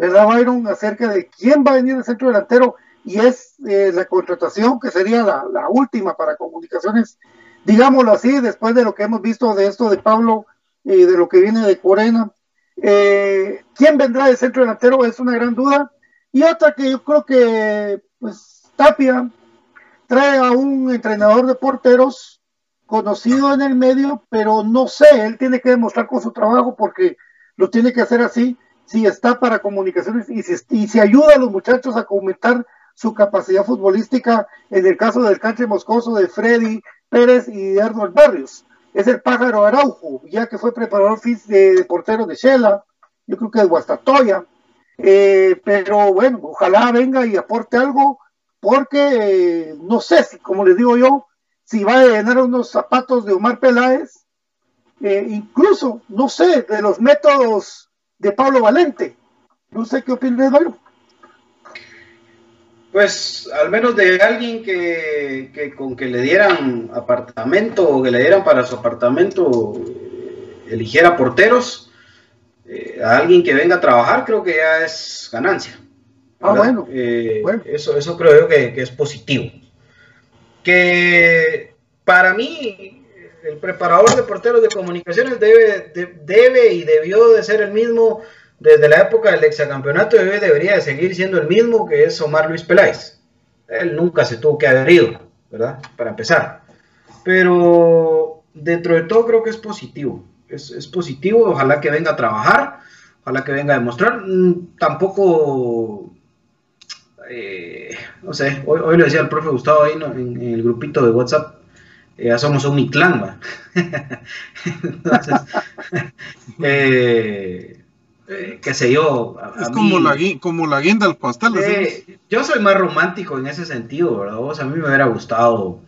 ¿verdad, Byron? Acerca de quién va a venir el centro delantero y es eh, la contratación que sería la, última para comunicaciones, digámoslo así, después de lo que hemos visto de esto de Pablo y de lo que viene de Corena. Eh, ¿Quién vendrá del centro delantero? Es una gran duda. Y otra que yo creo que, pues, Tapia trae a un entrenador de porteros conocido en el medio, pero no sé, él tiene que demostrar con su trabajo porque lo tiene que hacer así si está para comunicaciones y si, ayuda a los muchachos a aumentar su capacidad futbolística en el caso del canche moscoso de Freddy Pérez y de Arnold Barrios. Es el pájaro Araujo, ya que fue preparador de, portero de Shela, yo creo que de Guastatoya. Eh, pero bueno, ojalá venga y aporte algo, porque eh, no sé si, como les digo yo, si va a llenar unos zapatos de Omar Peláez, eh, incluso, no sé, de los métodos de Pablo Valente. No sé qué opinas, Byron. Pues al menos de alguien que, con que le dieran apartamento o que le dieran para su apartamento eh, eligiera porteros, eh, a alguien que venga a trabajar creo que ya es ganancia. Ah, bueno, eh, Eso, eso creo yo que, es positivo. Que para mí el preparador de porteros de comunicaciones debe, debe y debió de ser el mismo desde la época del hexacampeonato y debería de seguir siendo el mismo que es Omar Luis Peláez. Él nunca se tuvo que haber ido, ¿verdad? Para empezar. pero dentro de todo creo que es positivo. Es, positivo, ojalá que venga a trabajar, ojalá que venga a demostrar. Mm, Tampoco, eh, no sé, hoy, hoy le decía al profe Gustavo ahí en, el grupito de WhatsApp, ya somos un clan, ¿va? Entonces, eh, eh, qué sé yo. a- Es a como mí- la, como la guinda al pastel. eh, yo soy más romántico en ese sentido, ¿verdad? Vos, a mí me hubiera gustado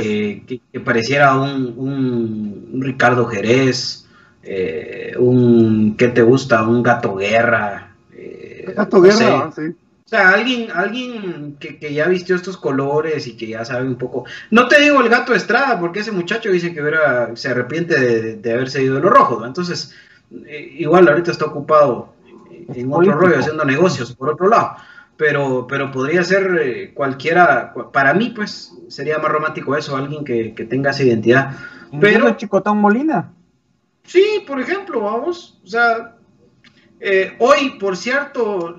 que, que- que pareciera un, un- un Ricardo Jerez, eh, un, ¿qué te gusta? Un Gato Guerra. eh, Gato no Guerra, sí. O sea, alguien, alguien que, que ya vistió estos colores y que ya sabe un poco. No te digo el gato Estrada, porque ese muchacho dice que hubiera- se arrepiente de, de haberse ido de los rojos, ¿no? Entonces, eh, igual ahorita está ocupado en otro Político. rollo, haciendo negocios, por otro lado. Pero, pero podría ser eh, cualquiera, cu- para mí, pues, sería más romántico eso, alguien que, que tenga esa identidad. Pero Chicotón Molina. Sí, por ejemplo, vamos. O sea, eh, hoy, por cierto,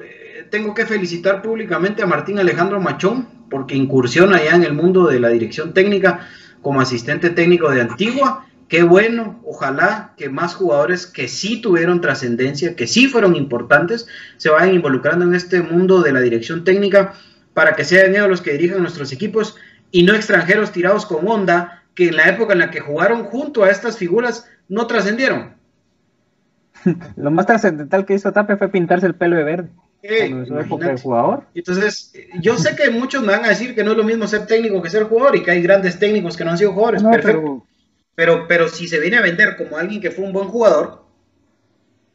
tengo que felicitar públicamente a Martín Alejandro Machón porque incursiona ya en el mundo de la dirección técnica como asistente técnico de Antigua. Qué bueno, ojalá que más jugadores que sí tuvieron trascendencia, que sí fueron importantes, se vayan involucrando en este mundo de la dirección técnica para que sean ellos los que dirijan nuestros equipos y no extranjeros tirados con onda que en la época en la que jugaron junto a estas figuras no trascendieron. Lo más trascendental que hizo Tapia fue pintarse el pelo de verde. Eh, en su época de imagínate. jugador. Entonces, yo sé que muchos me van a decir que no es lo mismo ser técnico que ser jugador y que hay grandes técnicos que no han sido jugadores. No, Perfecto. pero Pero, pero si se viene a vender como alguien que fue un buen jugador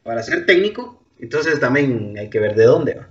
para ser técnico, entonces también hay que ver de dónde va.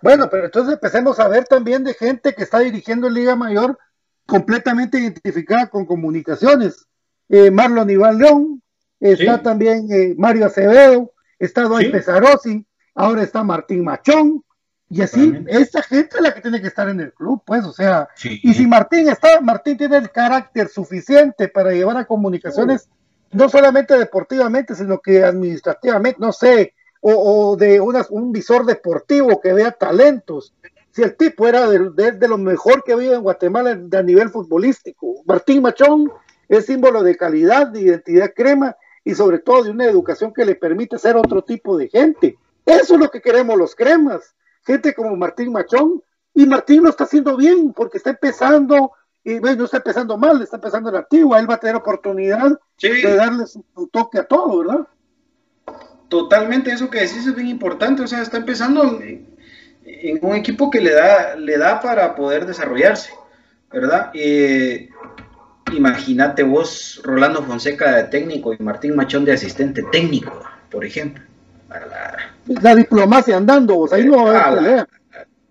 Bueno, pero entonces empecemos a ver también de gente que está dirigiendo en Liga Mayor completamente identificada con comunicaciones. Eh, Marlon Iván León, está Sí. también eh, Mario Acevedo, está Dwight Sí. Pesarosi, ahora está Martín Machón, y así, esa gente es la que tiene que estar en el club, pues, o sea, Sí. y si Martín está, Martín tiene el carácter suficiente para llevar a comunicaciones, no solamente deportivamente, sino que administrativamente, no sé, o, o de un visor deportivo que vea talentos. Si el tipo era de, de- de lo mejor que había en Guatemala de- a nivel futbolístico. Martín Machón es símbolo de calidad, de identidad crema y sobre todo de una educación que le permite ser otro tipo de gente. Eso es lo que queremos los cremas. Gente como Martín Machón. Y Martín lo está haciendo bien porque está empezando, y bueno, no está empezando mal, está empezando en la antigua. Él va a tener oportunidad Sí, de darle su, toque a todo, ¿verdad? totalmente eso que decís es bien importante. O sea, está empezando en, en un equipo que le da, le da para poder desarrollarse, ¿verdad? Eh, imagínate vos, Rolando Fonseca de técnico y Martín Machón de asistente técnico, por ejemplo. La- diplomacia andando, sea, ahí no va a a haber la- pelea.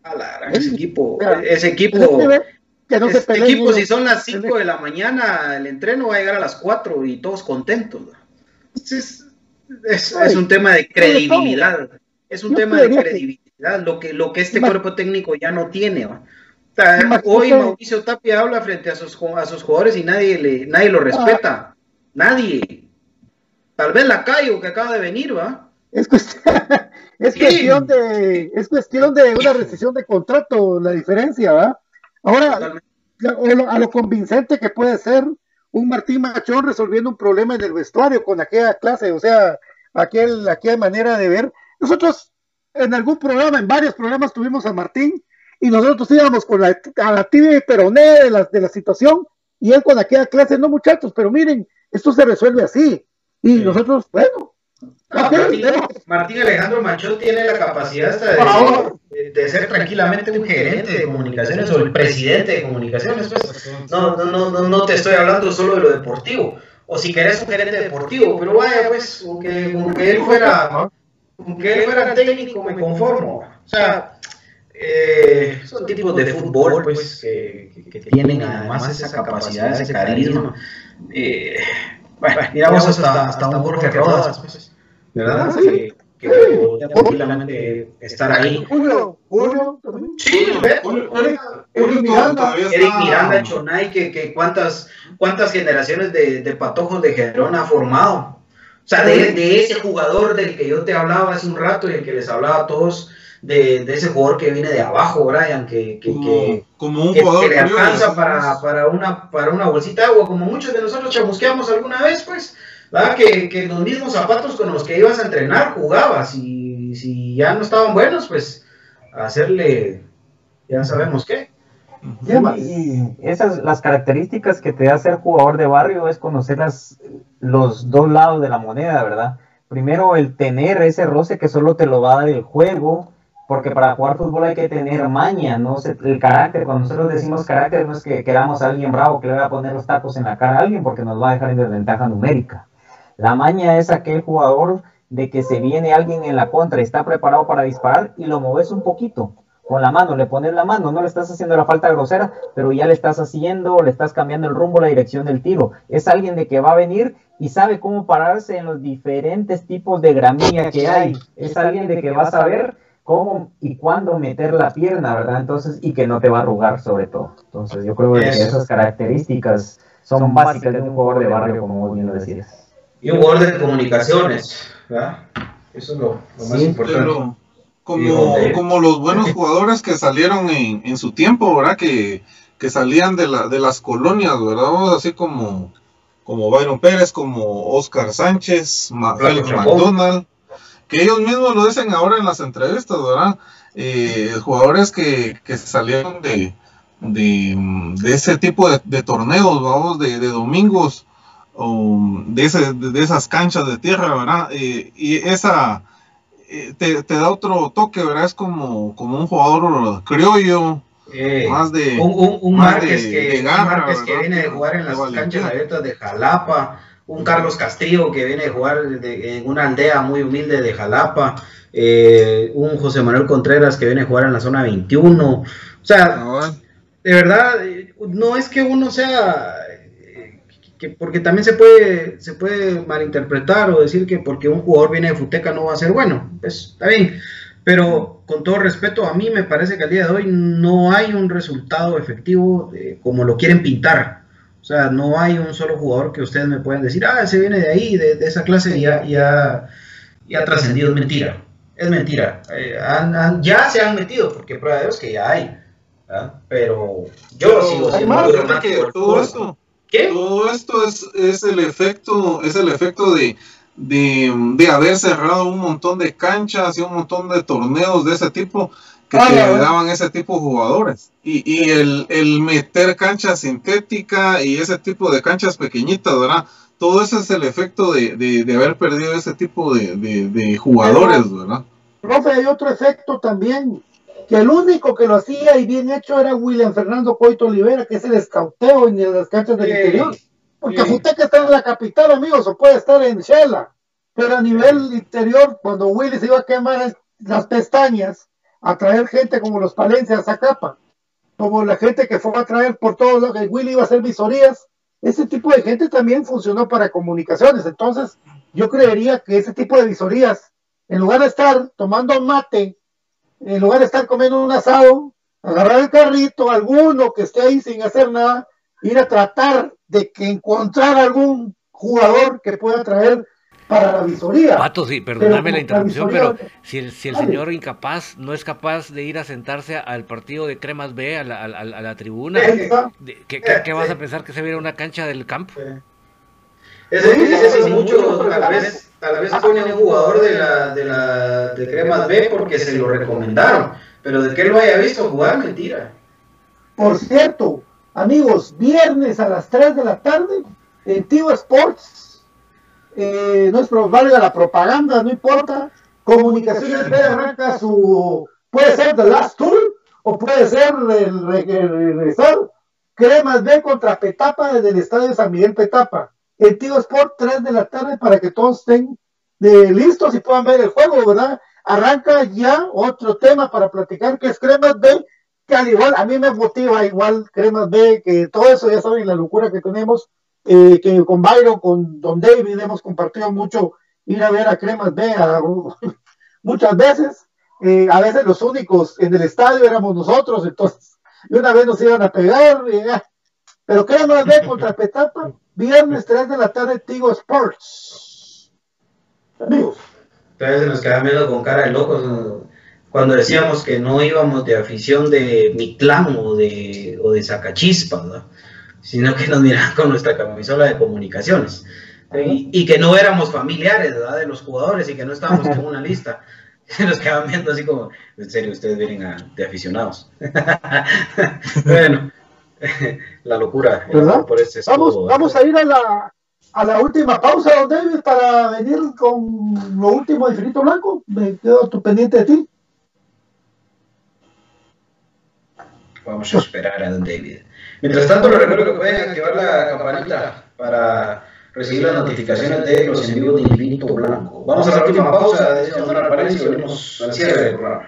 a la- ese equipo, Ya. ese equipo, Que no este peleen equipo, si son las 5 de la mañana, el entreno va a llegar a las 4 y todos contentos. Es, un tema de credibilidad. Es un tema de que- credibilidad, lo que, lo que este cuerpo técnico ya no tiene. O sea, hoy Mauricio Tapia habla frente a sus, a sus jugadores y nadie, le, nadie lo respeta. Nadie. Tal vez la Cayo que acaba de venir, ¿va? Es cuestión, es Sí. cuestión de, es cuestión de una rescisión de contrato, la diferencia, ¿verdad? Ahora, a lo, convincente que puede ser un Martín Machón resolviendo un problema en el vestuario con aquella clase, o sea, aquel, aquella manera de ver. Nosotros en algún programa, en varios programas tuvimos a Martín y nosotros íbamos con la, a la tibia y peroné de la, de la situación y él con aquella clase, no muchachos, pero miren, esto se resuelve así. Y Sí. nosotros, bueno, Martín, tenemos- Martín Alejandro Machón tiene la capacidad hasta de, de ser tranquilamente un gerente de comunicaciones o el presidente de comunicaciones. pues. No, no, no, no, te estoy hablando solo de lo deportivo. O si querés un gerente deportivo, pero vaya, pues, con que, con que él fuera, con que él fuera técnico me conformo. O sea, eh, son tipos de fútbol, pues, que, que- que tienen además esa capacidad, ese carisma. Eh, bueno, miramos hasta, hasta un Jorge Rodas, pues, ¿verdad? Sí. Que, que podría tranquilamente estar ahí. Julio, Julio, también. Sí, ¿ves? Julio Miranda, está- Eric Miranda, Chonay, que, que cuántas, cuántas generaciones de, de patojos de Gerón ha formado. O sea, de, de ese jugador del que yo te hablaba hace un rato y el que les hablaba a todos de, de ese jugador que viene de abajo, Brian, que, que, Como, que, como un que- jugador que le alcanza para, para, una, para una bolsita de agua, como muchos de nosotros chamusqueamos alguna vez, pues, ¿verdad? Que, que los mismos zapatos con los que ibas a entrenar jugabas y si ya no estaban buenos, pues hacerle, ya sabemos qué. ¿Qué más? Y esas las características que te da ser jugador de barrio es conocer las, los dos lados de la moneda, ¿verdad? Primero el tener ese roce que solo te lo va a dar el juego, porque para jugar fútbol hay que tener maña, no el carácter, cuando nosotros decimos carácter no es que queramos a alguien bravo que le va a poner los tacos en la cara a alguien porque nos va a dejar en desventaja numérica. La maña es aquel jugador de que se viene alguien en la contra está preparado para disparar y lo moves un poquito con la mano, le pones la mano, no le estás haciendo la falta grosera, pero ya le estás haciendo, le estás cambiando el rumbo, la dirección del tiro. Es alguien de que va a venir y sabe cómo pararse en los diferentes tipos de gramilla que hay. Es alguien de que va a saber cómo y cuándo meter la pierna, ¿verdad? Entonces, y que no te va a arrugar sobre todo. Entonces, yo creo que esas características son básicas de un jugador de barrio, como vos bien lo decías. Y un jugador de comunicaciones, ¿verdad? Eso es lo, lo más Sí, importante. Pero como, como los buenos jugadores que salieron en, en su tiempo, ¿verdad? Que, que salían de, la, de las colonias, ¿verdad? Vamos, Así como, como Byron Pérez, como Oscar Sánchez, Félix. McDonald, que ellos mismos lo dicen ahora en las entrevistas, ¿verdad? Eh, jugadores que, que salieron de, de, de ese tipo de, de torneos, vamos, de, de domingos, o de, ese, de, esas canchas de tierra, ¿verdad? Eh, y esa eh, te, te da otro toque, ¿verdad? Es como, como un jugador criollo, Eh, más de... un, un, un más Márquez, de- que, de un garra, Márquez que ¿verdad? viene de jugar en las canchas abiertas de Jalapa, un Carlos Castillo que viene de jugar de- en una aldea muy humilde de Jalapa, eh, un José Manuel Contreras que viene a jugar en la zona 21. O sea, Cabal. de verdad, no es que uno sea, que, porque también se puede, se puede malinterpretar o decir que porque un jugador viene de Futeca no va a ser bueno, pues está bien, pero con todo respeto, a mí me parece que al día de hoy no hay un resultado efectivo eh, como lo quieren pintar. O sea, no hay un solo jugador que ustedes me puedan decir, ah, ese viene de ahí, de, de esa clase, y ya, ya, ya ha trascendido. Es mentira, es mentira. Eh, han- han- ya se han metido, porque prueba de Dios que ya hay. Pero yo sigo siendo más, muy que todo esto, ¿Qué? todo esto es, es el efecto, es el efecto de, de, de haber cerrado un montón de canchas y un montón de torneos de ese tipo que Ah, te daban ese tipo de jugadores. Y, y el, el meter cancha sintética y ese tipo de canchas pequeñitas, ¿verdad? Todo eso es el efecto de, de, de haber perdido ese tipo de, de, de jugadores, ¿verdad? Profe, hay otro efecto también, que el único que lo hacía y bien hecho era William Fernando Coito Olivera, que es el escauteo en las canchas del Sí, interior. Porque sí. Futeca está en la capital, amigos, o puede estar en Shela. Pero a nivel interior, cuando Willy se iba a quemar las pestañas, a traer gente como los Palencia a Zacapa, como la gente que fue a traer por todos lados, que Willy iba a hacer visorías, ese tipo de gente también funcionó para comunicaciones. Entonces, yo creería que ese tipo de visorías, en lugar de estar tomando mate, en lugar de estar comiendo un asado, agarrar el carrito, alguno que esté ahí sin hacer nada, ir a tratar de que encontrar algún jugador que pueda traer para la visoría. Pato, sí, perdóname Pero la interrupción, visoría- pero si el, si el señor incapaz no es capaz de ir a sentarse al partido de Cremas B, a la, a la- a la tribuna, ¿qué, qué- vas a pensar que se viera una cancha del campo? Ese es mucho, tal vez, tal vez pone un jugador de la, de la de Cremas B porque se lo recomendaron, pero de que él lo haya visto jugar, mentira. Por cierto, amigos, viernes a las 3 de la tarde en Tivo Sports, eh, no es pro- valga la propaganda, no importa, Comunicaciones B arranca su, puede ser The Last Tour o puede ser el, re- el regresar, Cremas B contra Petapa desde el estadio San Miguel Petapa, en Tivo Sport 3 de la tarde para que todos estén de listos y puedan ver el juego, ¿verdad? Arranca ya otro tema para platicar que es Cremas B que al igual, a mí me motiva igual Cremas B, que todo eso, ya saben, la locura que tenemos, eh, que con Byron, con Don David hemos compartido mucho ir a ver a Cremas B a- muchas veces, eh, a veces los únicos en el estadio éramos nosotros, entonces, y una vez nos iban a pegar, y, pero Cremas B contra Petapa, viernes 3 de la tarde, Tigo Sports. Amigos, Entonces se nos quedan viendo con cara de locos. cuando decíamos que no íbamos de afición de mi clan o de, o de Sacachispa, ¿no? sino que nos miraban con nuestra camisola de comunicaciones. Y, y que no éramos familiares ¿verdad? de los jugadores y que no estábamos en una lista. Se nos quedaban viendo así como, en serio, ustedes vienen a- de aficionados. bueno, la locura. eh, ¿Verdad? Por ese Vamos, escudo, vamos a ir a la, a la última pausa, don David, para venir con lo último de Infinito Blanco. Me quedo pendiente de ti. Vamos a esperar a Don David. Mientras tanto, les recuerdo que pueden activar la campanita para recibir las notificaciones de los envíos de Infinito Blanco. Vamos a la última pausa de este Honor Palencia y volvemos al cierre del programa.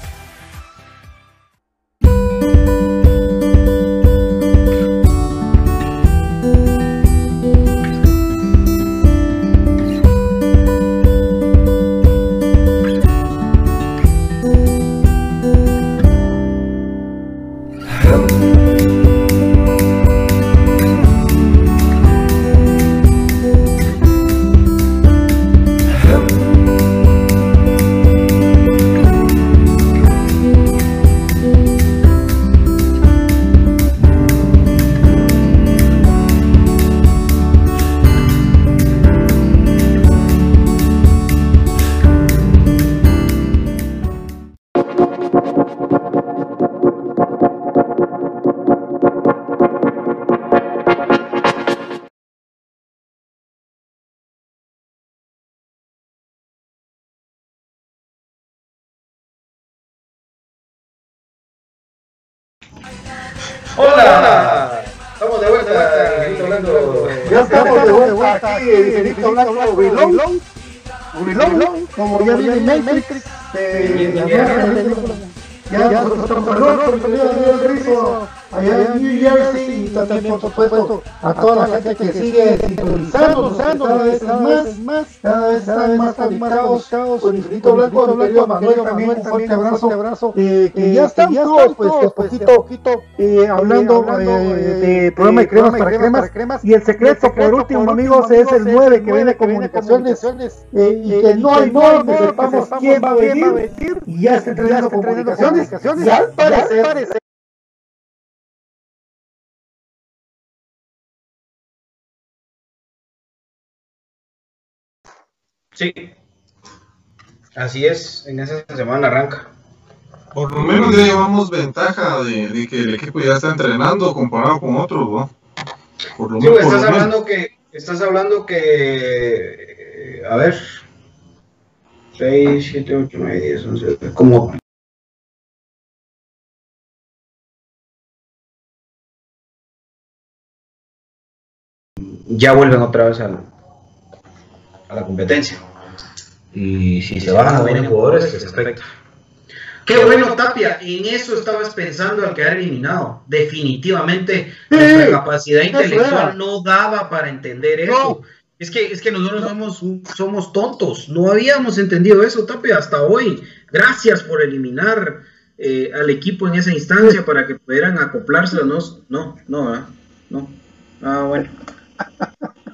En Infinito Blanco como ya viene Matrix. eh, Ya, ya, ya, ya, perdón, perdón, perdón, el rizo. Allá en New Jersey y también por supuesto a toda la gente que sigue sintonizando, cada vez más, cada vez están más fabricados con Infinito Blanco, querido Manuel también un fuerte abrazo, eh, que ya están todos pues de poquito eh, hablando eh, de programa de cremas para cremas y el secreto por último amigos es el 9 que viene comunicaciones y que no hay modo que sepamos quién va a venir y ya está entrenando comunicaciones y al parecer Sí. Así es, en esa semana arranca. Por lo menos ya llevamos ventaja de, que el equipo ya está entrenando comparado con otros, ¿no? Por lo menos, estás hablando que, estás hablando que, eh, a ver, 6, 7, 8, 9, 10, 11, como ya vuelven otra vez al, a la competencia. Y si se bajan a vienen jugadores, pues perfecto. Qué bueno, Tapia. En eso estabas pensando al quedar eliminado. Definitivamente, nuestra capacidad intelectual no daba para entender eso. Es que, es que nosotros somos, somos tontos. No habíamos entendido eso, Tapia, hasta hoy. Gracias por eliminar eh, al equipo en esa instancia para que pudieran acoplarse. No, no, no, no. Ah, bueno.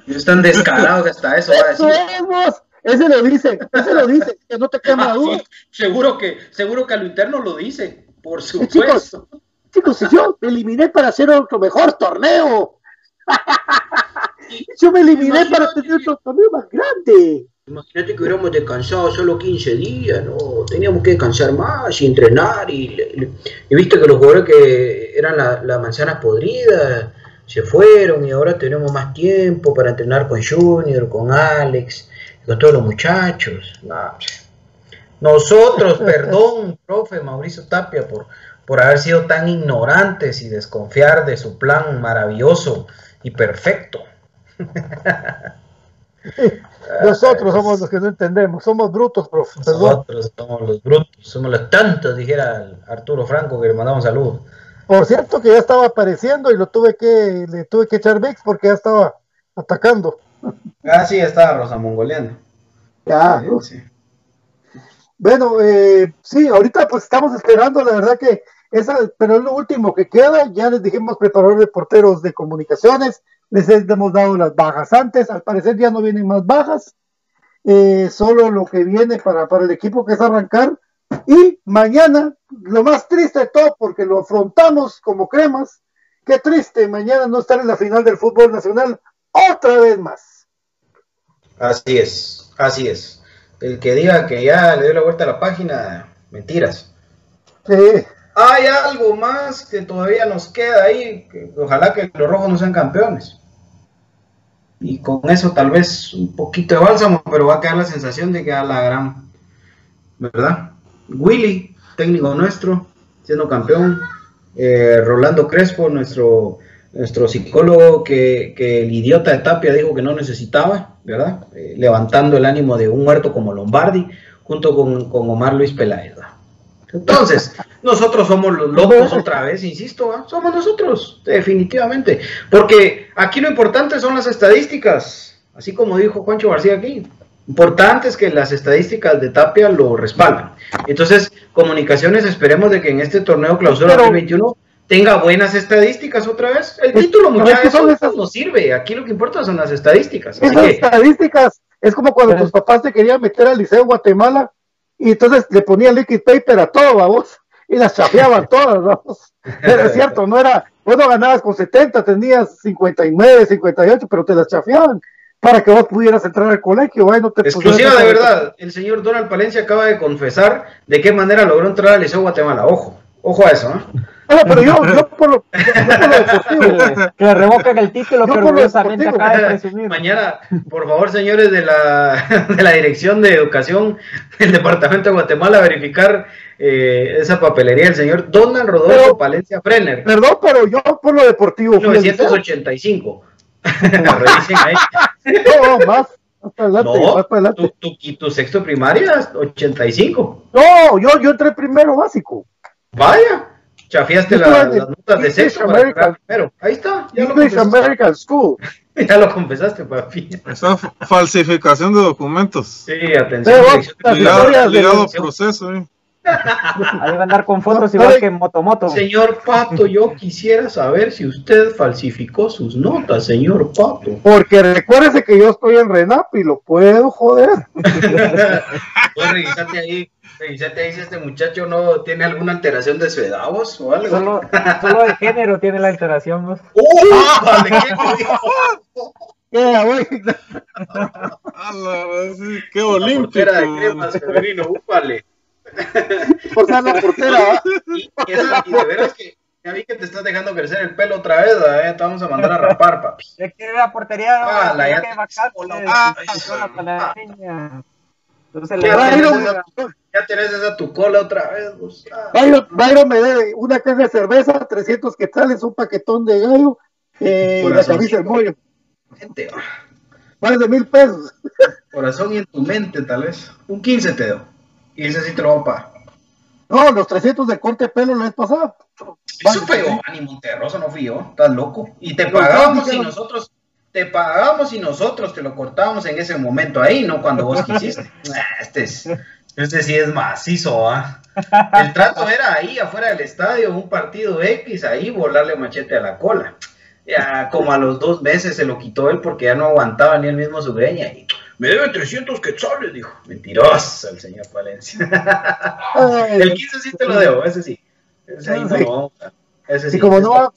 Están descalados hasta eso. Va a decir. Ese lo dice, ese lo dice, que no te quema duda. seguro que, seguro que a lo interno lo dice, por supuesto. Chicos, chicos, yo me eliminé para hacer otro mejor torneo. yo me eliminé para tener otro torneo más grande. Imagínate que hubiéramos descansado solo 15 días, ¿no? Teníamos que descansar más y entrenar. Y, y, viste que los jugadores que eran las la manzanas podridas se fueron y ahora tenemos más tiempo para entrenar con Junior, con Alex todos los muchachos. Nosotros, perdón, profe Mauricio Tapia, por, por haber sido tan ignorantes y desconfiar de su plan maravilloso y perfecto. Nosotros somos los que no entendemos, somos brutos, profe. Nosotros somos los brutos, somos los tantos, dijera Arturo Franco, que le mandamos saludos. Por cierto que ya estaba apareciendo y lo tuve que, le tuve que echar mix porque ya estaba atacando. Ah, sí, estaba Rosa Mongoleando. Ya, Bueno, eh, sí, ahorita pues estamos esperando, la verdad que esa, pero es lo último que queda. Ya les dijimos preparador de porteros de comunicaciones, les hemos dado las bajas antes, al parecer ya no vienen más bajas, eh, solo lo que viene para, para el equipo que es arrancar. Y mañana, lo más triste de todo, porque lo afrontamos como cremas, qué triste, mañana no estar en la final del fútbol nacional otra vez más. Así es, así es. El que diga que ya le dio la vuelta a la página, mentiras. Sí. Hay algo más que todavía nos queda ahí. Que ojalá que los rojos no sean campeones. Y con eso tal vez un poquito de bálsamo, pero va a quedar la sensación de que a la gran. ¿Verdad? Willy, técnico nuestro, siendo campeón. Eh, Rolando Crespo, nuestro nuestro psicólogo que, el idiota de Tapia dijo que no necesitaba, ¿verdad? Eh, levantando el ánimo de un muerto como Lombardi, junto con, Omar Luis Peláez. Entonces, nosotros somos los locos otra vez, insisto, somos nosotros, definitivamente. Porque aquí lo importante son las estadísticas, así como dijo Juancho García aquí. Importante es que las estadísticas de Tapia lo respaldan. Entonces, comunicaciones, esperemos de que en este torneo clausura 2021 tenga buenas estadísticas otra vez. El título, muchachos, eso no sirve. Aquí lo que importa son las estadísticas. Esas estadísticas es como cuando tus papás te querían meter al Liceo Guatemala y entonces le ponían liquid paper a todo, vamos, y las chafeaban todas, vamos. Pero es cierto, no era, vos no ganabas con 70, tenías 59, 58, pero te las chafeaban para que vos pudieras entrar al colegio. Bueno, te Exclusiva de verdad, el señor Donald Palencia acaba de confesar de qué manera logró entrar al Liceo Guatemala. Ojo, ojo a eso, ¿no? Pero yo, yo, por lo, deportivo. Que revocan el título, yo pero orgullosamente acaba de presumir. Mañana, por favor, señores de la, de la Dirección de Educación del Departamento de Guatemala, verificar eh, esa papelería del señor Donald Rodolfo Palencia Brenner. Perdón, pero yo por lo deportivo. 1985. Revisen ahí. No, más. Adelante, no, tu, tu, tu, sexto primaria, 85. No, yo, yo entré primero básico. Vaya. Chafiaste la- las notas de English sexo para American- primero. Ahí está, ya lo English confesaste. American School. Ya lo confesaste, papi. Esa falsificación de documentos. Sí, atención. Ligado, ligado proceso, eh. Ahí va a andar con fotos igual que en Motomoto. Señor Pato, yo quisiera saber si usted falsificó sus notas, señor Pato. Porque recuérdese que yo estoy en Renap y lo puedo joder. Puedes revisarte ahí, revisarte ahí si este muchacho no tiene alguna alteración de su edad, vos, o algo. Solo, solo de género tiene la alteración. ¿no? ¡Uh! Vale, ¿qué? Ya, güey. La qué La olímpico. portera de cremas femenino, úpale. Por ser la portera. Y, y esa- y de veras que ya vi que te estás dejando crecer el pelo otra vez, ¿eh? te vamos a mandar a rapar, papi. Ya quiere la portería. Ah, la ya que te- bacán. Ah, la niña. Entonces Ya le va a tenés, Byron, esa, ya tenés esa tu cola otra vez. Ah, Byron, Byron me debe una caja de cerveza, 300 quetzales, un paquetón de gallo, eh, y la camisa del mollo. gente, ah, Más de mil pesos. corazón y en tu mente, tal vez. Un 15 te doy. Y ese sí te lo voy a pagar. No, los 300 de corte de pelo la vez pasada. Eso fue Giovanni Monterroso, no fui yo, estás loco. Y te pagábamos y nosotros, te pagábamos y nosotros te lo cortábamos en ese momento ahí, no cuando vos quisiste. Este es, este sí es macizo, ¿ah? El trato era ahí, afuera del estadio, un partido X, ahí volarle machete a la cola. Ya como a los dos meses se lo quitó él porque ya no aguantaba ni él mismo su greña. Y me debe 300 quetzales, dijo. Mentiroso el señor Valencia. El 15 sí te lo debo, ese sí. Ese ahí no lo Ese y sí. como no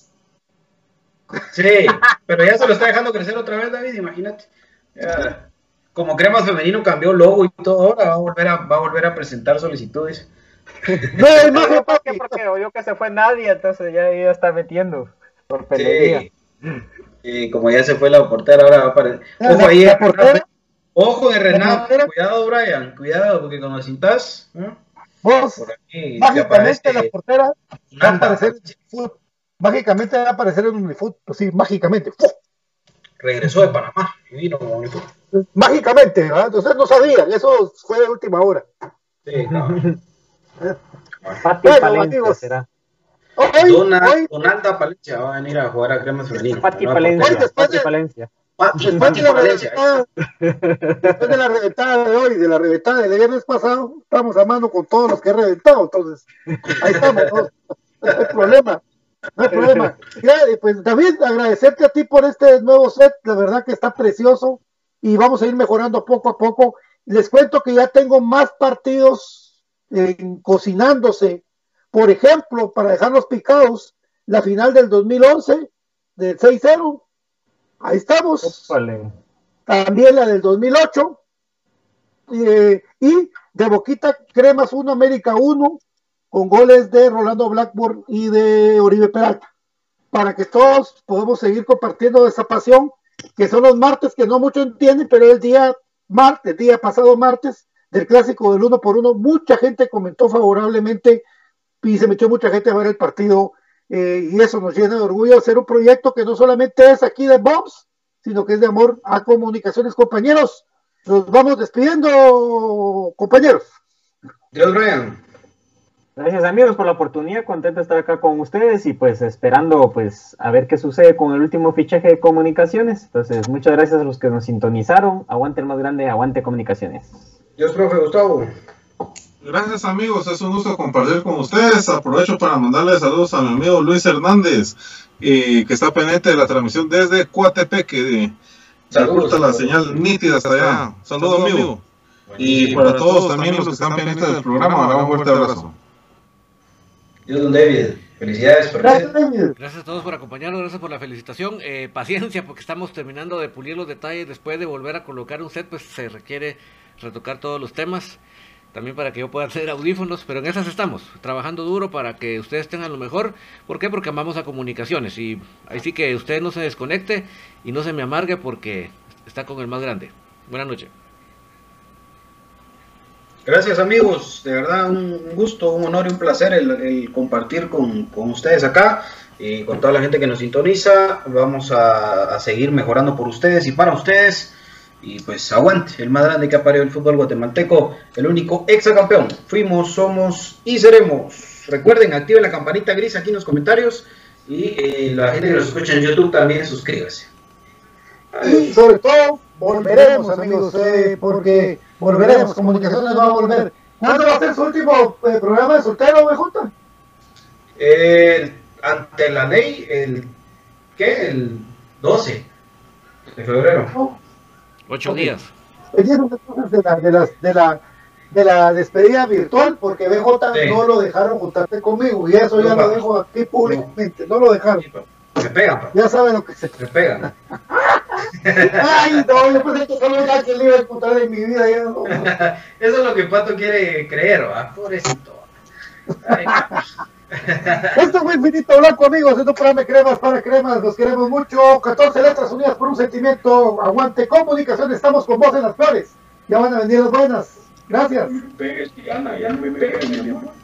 Sí, pero ya se lo está dejando crecer otra vez, David, imagínate. Ya, como Cremas Femenino cambió logo y todo, ahora va a volver a, va a, volver a presentar solicitudes. no No, imagen, ¿por qué? papi. Porque oyó que se fue nadie, entonces ya ya está metiendo. Por pelería. Sí. Y como ya se fue la portera, ahora va a aparecer. Ojo ahí, la eh, portera- Ojo de Renato, cuidado, Brian, cuidado, porque con los cintas, ¿eh? Vos, aquí mágicamente la portera va a aparecer en Unifoot. Mágicamente va a aparecer en Unifoot. Pues sí, mágicamente. ¡Fu! Regresó de Panamá y vino con. Mágicamente, ¿verdad? Entonces no sabían, eso fue de última hora. Sí. Pati Bueno, Palencia amigos. será. Hoy, Dona- hoy, Donalda Palencia va a venir a jugar a Cremas Femenino. Pati. Palencia. Hoy después Pati de- Palencia. Pati, después Pati de la Palencia. reventada, después de la reventada de hoy, de la reventada del viernes pasado, estamos a mano con todos los que he reventado, entonces, ahí estamos, ¿no? no hay problema, no hay problema. Y pues David, agradecerte a ti por este nuevo set, la verdad que está precioso y vamos a ir mejorando poco a poco. Les cuento que ya tengo más partidos eh, cocinándose, por ejemplo, para dejarlos picados, la final del 2011, del 6-0, ahí estamos Ópale. también la del 2008 eh, y de Boquita Cremas 1 América 1 con goles de Rolando Blackburn y de Oribe Peralta para que todos podamos seguir compartiendo esa pasión que son los martes que no mucho entienden pero el día martes, día pasado martes del clásico del uno por uno mucha gente comentó favorablemente y se metió mucha gente a ver el partido eh, y eso nos llena de orgullo hacer un proyecto que no solamente es aquí de Bobs sino que es de amor a comunicaciones, compañeros. Nos vamos despidiendo, compañeros. Dios, Brian. Gracias amigos por la oportunidad, contento de estar acá con ustedes y pues esperando pues a ver qué sucede con el último fichaje de comunicaciones. Entonces, muchas gracias a los que nos sintonizaron. Aguante el más grande, aguante comunicaciones. Dios, profe Gustavo. Gracias amigos, es un gusto compartir con ustedes. Aprovecho para mandarle saludos a mi amigo Luis Hernández, eh, que está pendiente de la transmisión desde Coatepeque. Se Saludos. la señal nítida hasta allá. Saludos amigo. Y para todos también los que están pendientes del programa, un fuerte abrazo. Dios, don David. Felicidades por Gracias, David. Gracias a todos por acompañarnos, gracias por la felicitación. Eh, paciencia, porque estamos terminando de pulir los detalles. Después de volver a colocar un set, pues se requiere retocar todos los temas. También para que yo pueda hacer audífonos, pero en esas estamos, trabajando duro para que ustedes tengan lo mejor. ¿Por qué? Porque amamos a comunicaciones. Y ahí sí que usted no se desconecte y no se me amargue porque está con el más grande. Buenas noches. Gracias amigos, de verdad un gusto, un honor y un placer el, compartir con, con ustedes acá y con toda la gente que nos sintoniza. Vamos a, a seguir mejorando por ustedes y para ustedes. Y pues aguante, el más grande que ha parido el fútbol guatemalteco, el único exacampeón. Fuimos, somos y seremos Recuerden, activen la campanita gris aquí en los comentarios y eh, la gente que nos escucha en YouTube también suscríbase. Y sobre todo, volveremos, amigos, eh, porque volveremos, Comunicaciones va a volver. ¿Cuándo va a ser su último eh, programa de soltero, BJ? Eh, ante la ley, el ¿qué? El 12 de febrero. No, Ocho días. de la, de, la, de, la, de la despedida virtual, porque BJ Sí. no lo dejaron juntarte conmigo, y eso ya lo dejo aquí públicamente, no lo dejaron. Me pegan, pa. Ya saben lo que se... Me pegan. Ay, no, yo pensé que solo era que le iba a encontrar en mi vida, ya no. Eso es lo que Pato quiere creer, ¿va? Pobrecito. Ay, Esto fue Infinito Blanco, amigos. Es un programa de cremas para cremas. Los queremos mucho. 14 letras unidas por un sentimiento. Aguante comunicación. Estamos con vos en las flores. Ya van a venir las buenas. Gracias. pegues, Diana, ya no me pegues, mi amor.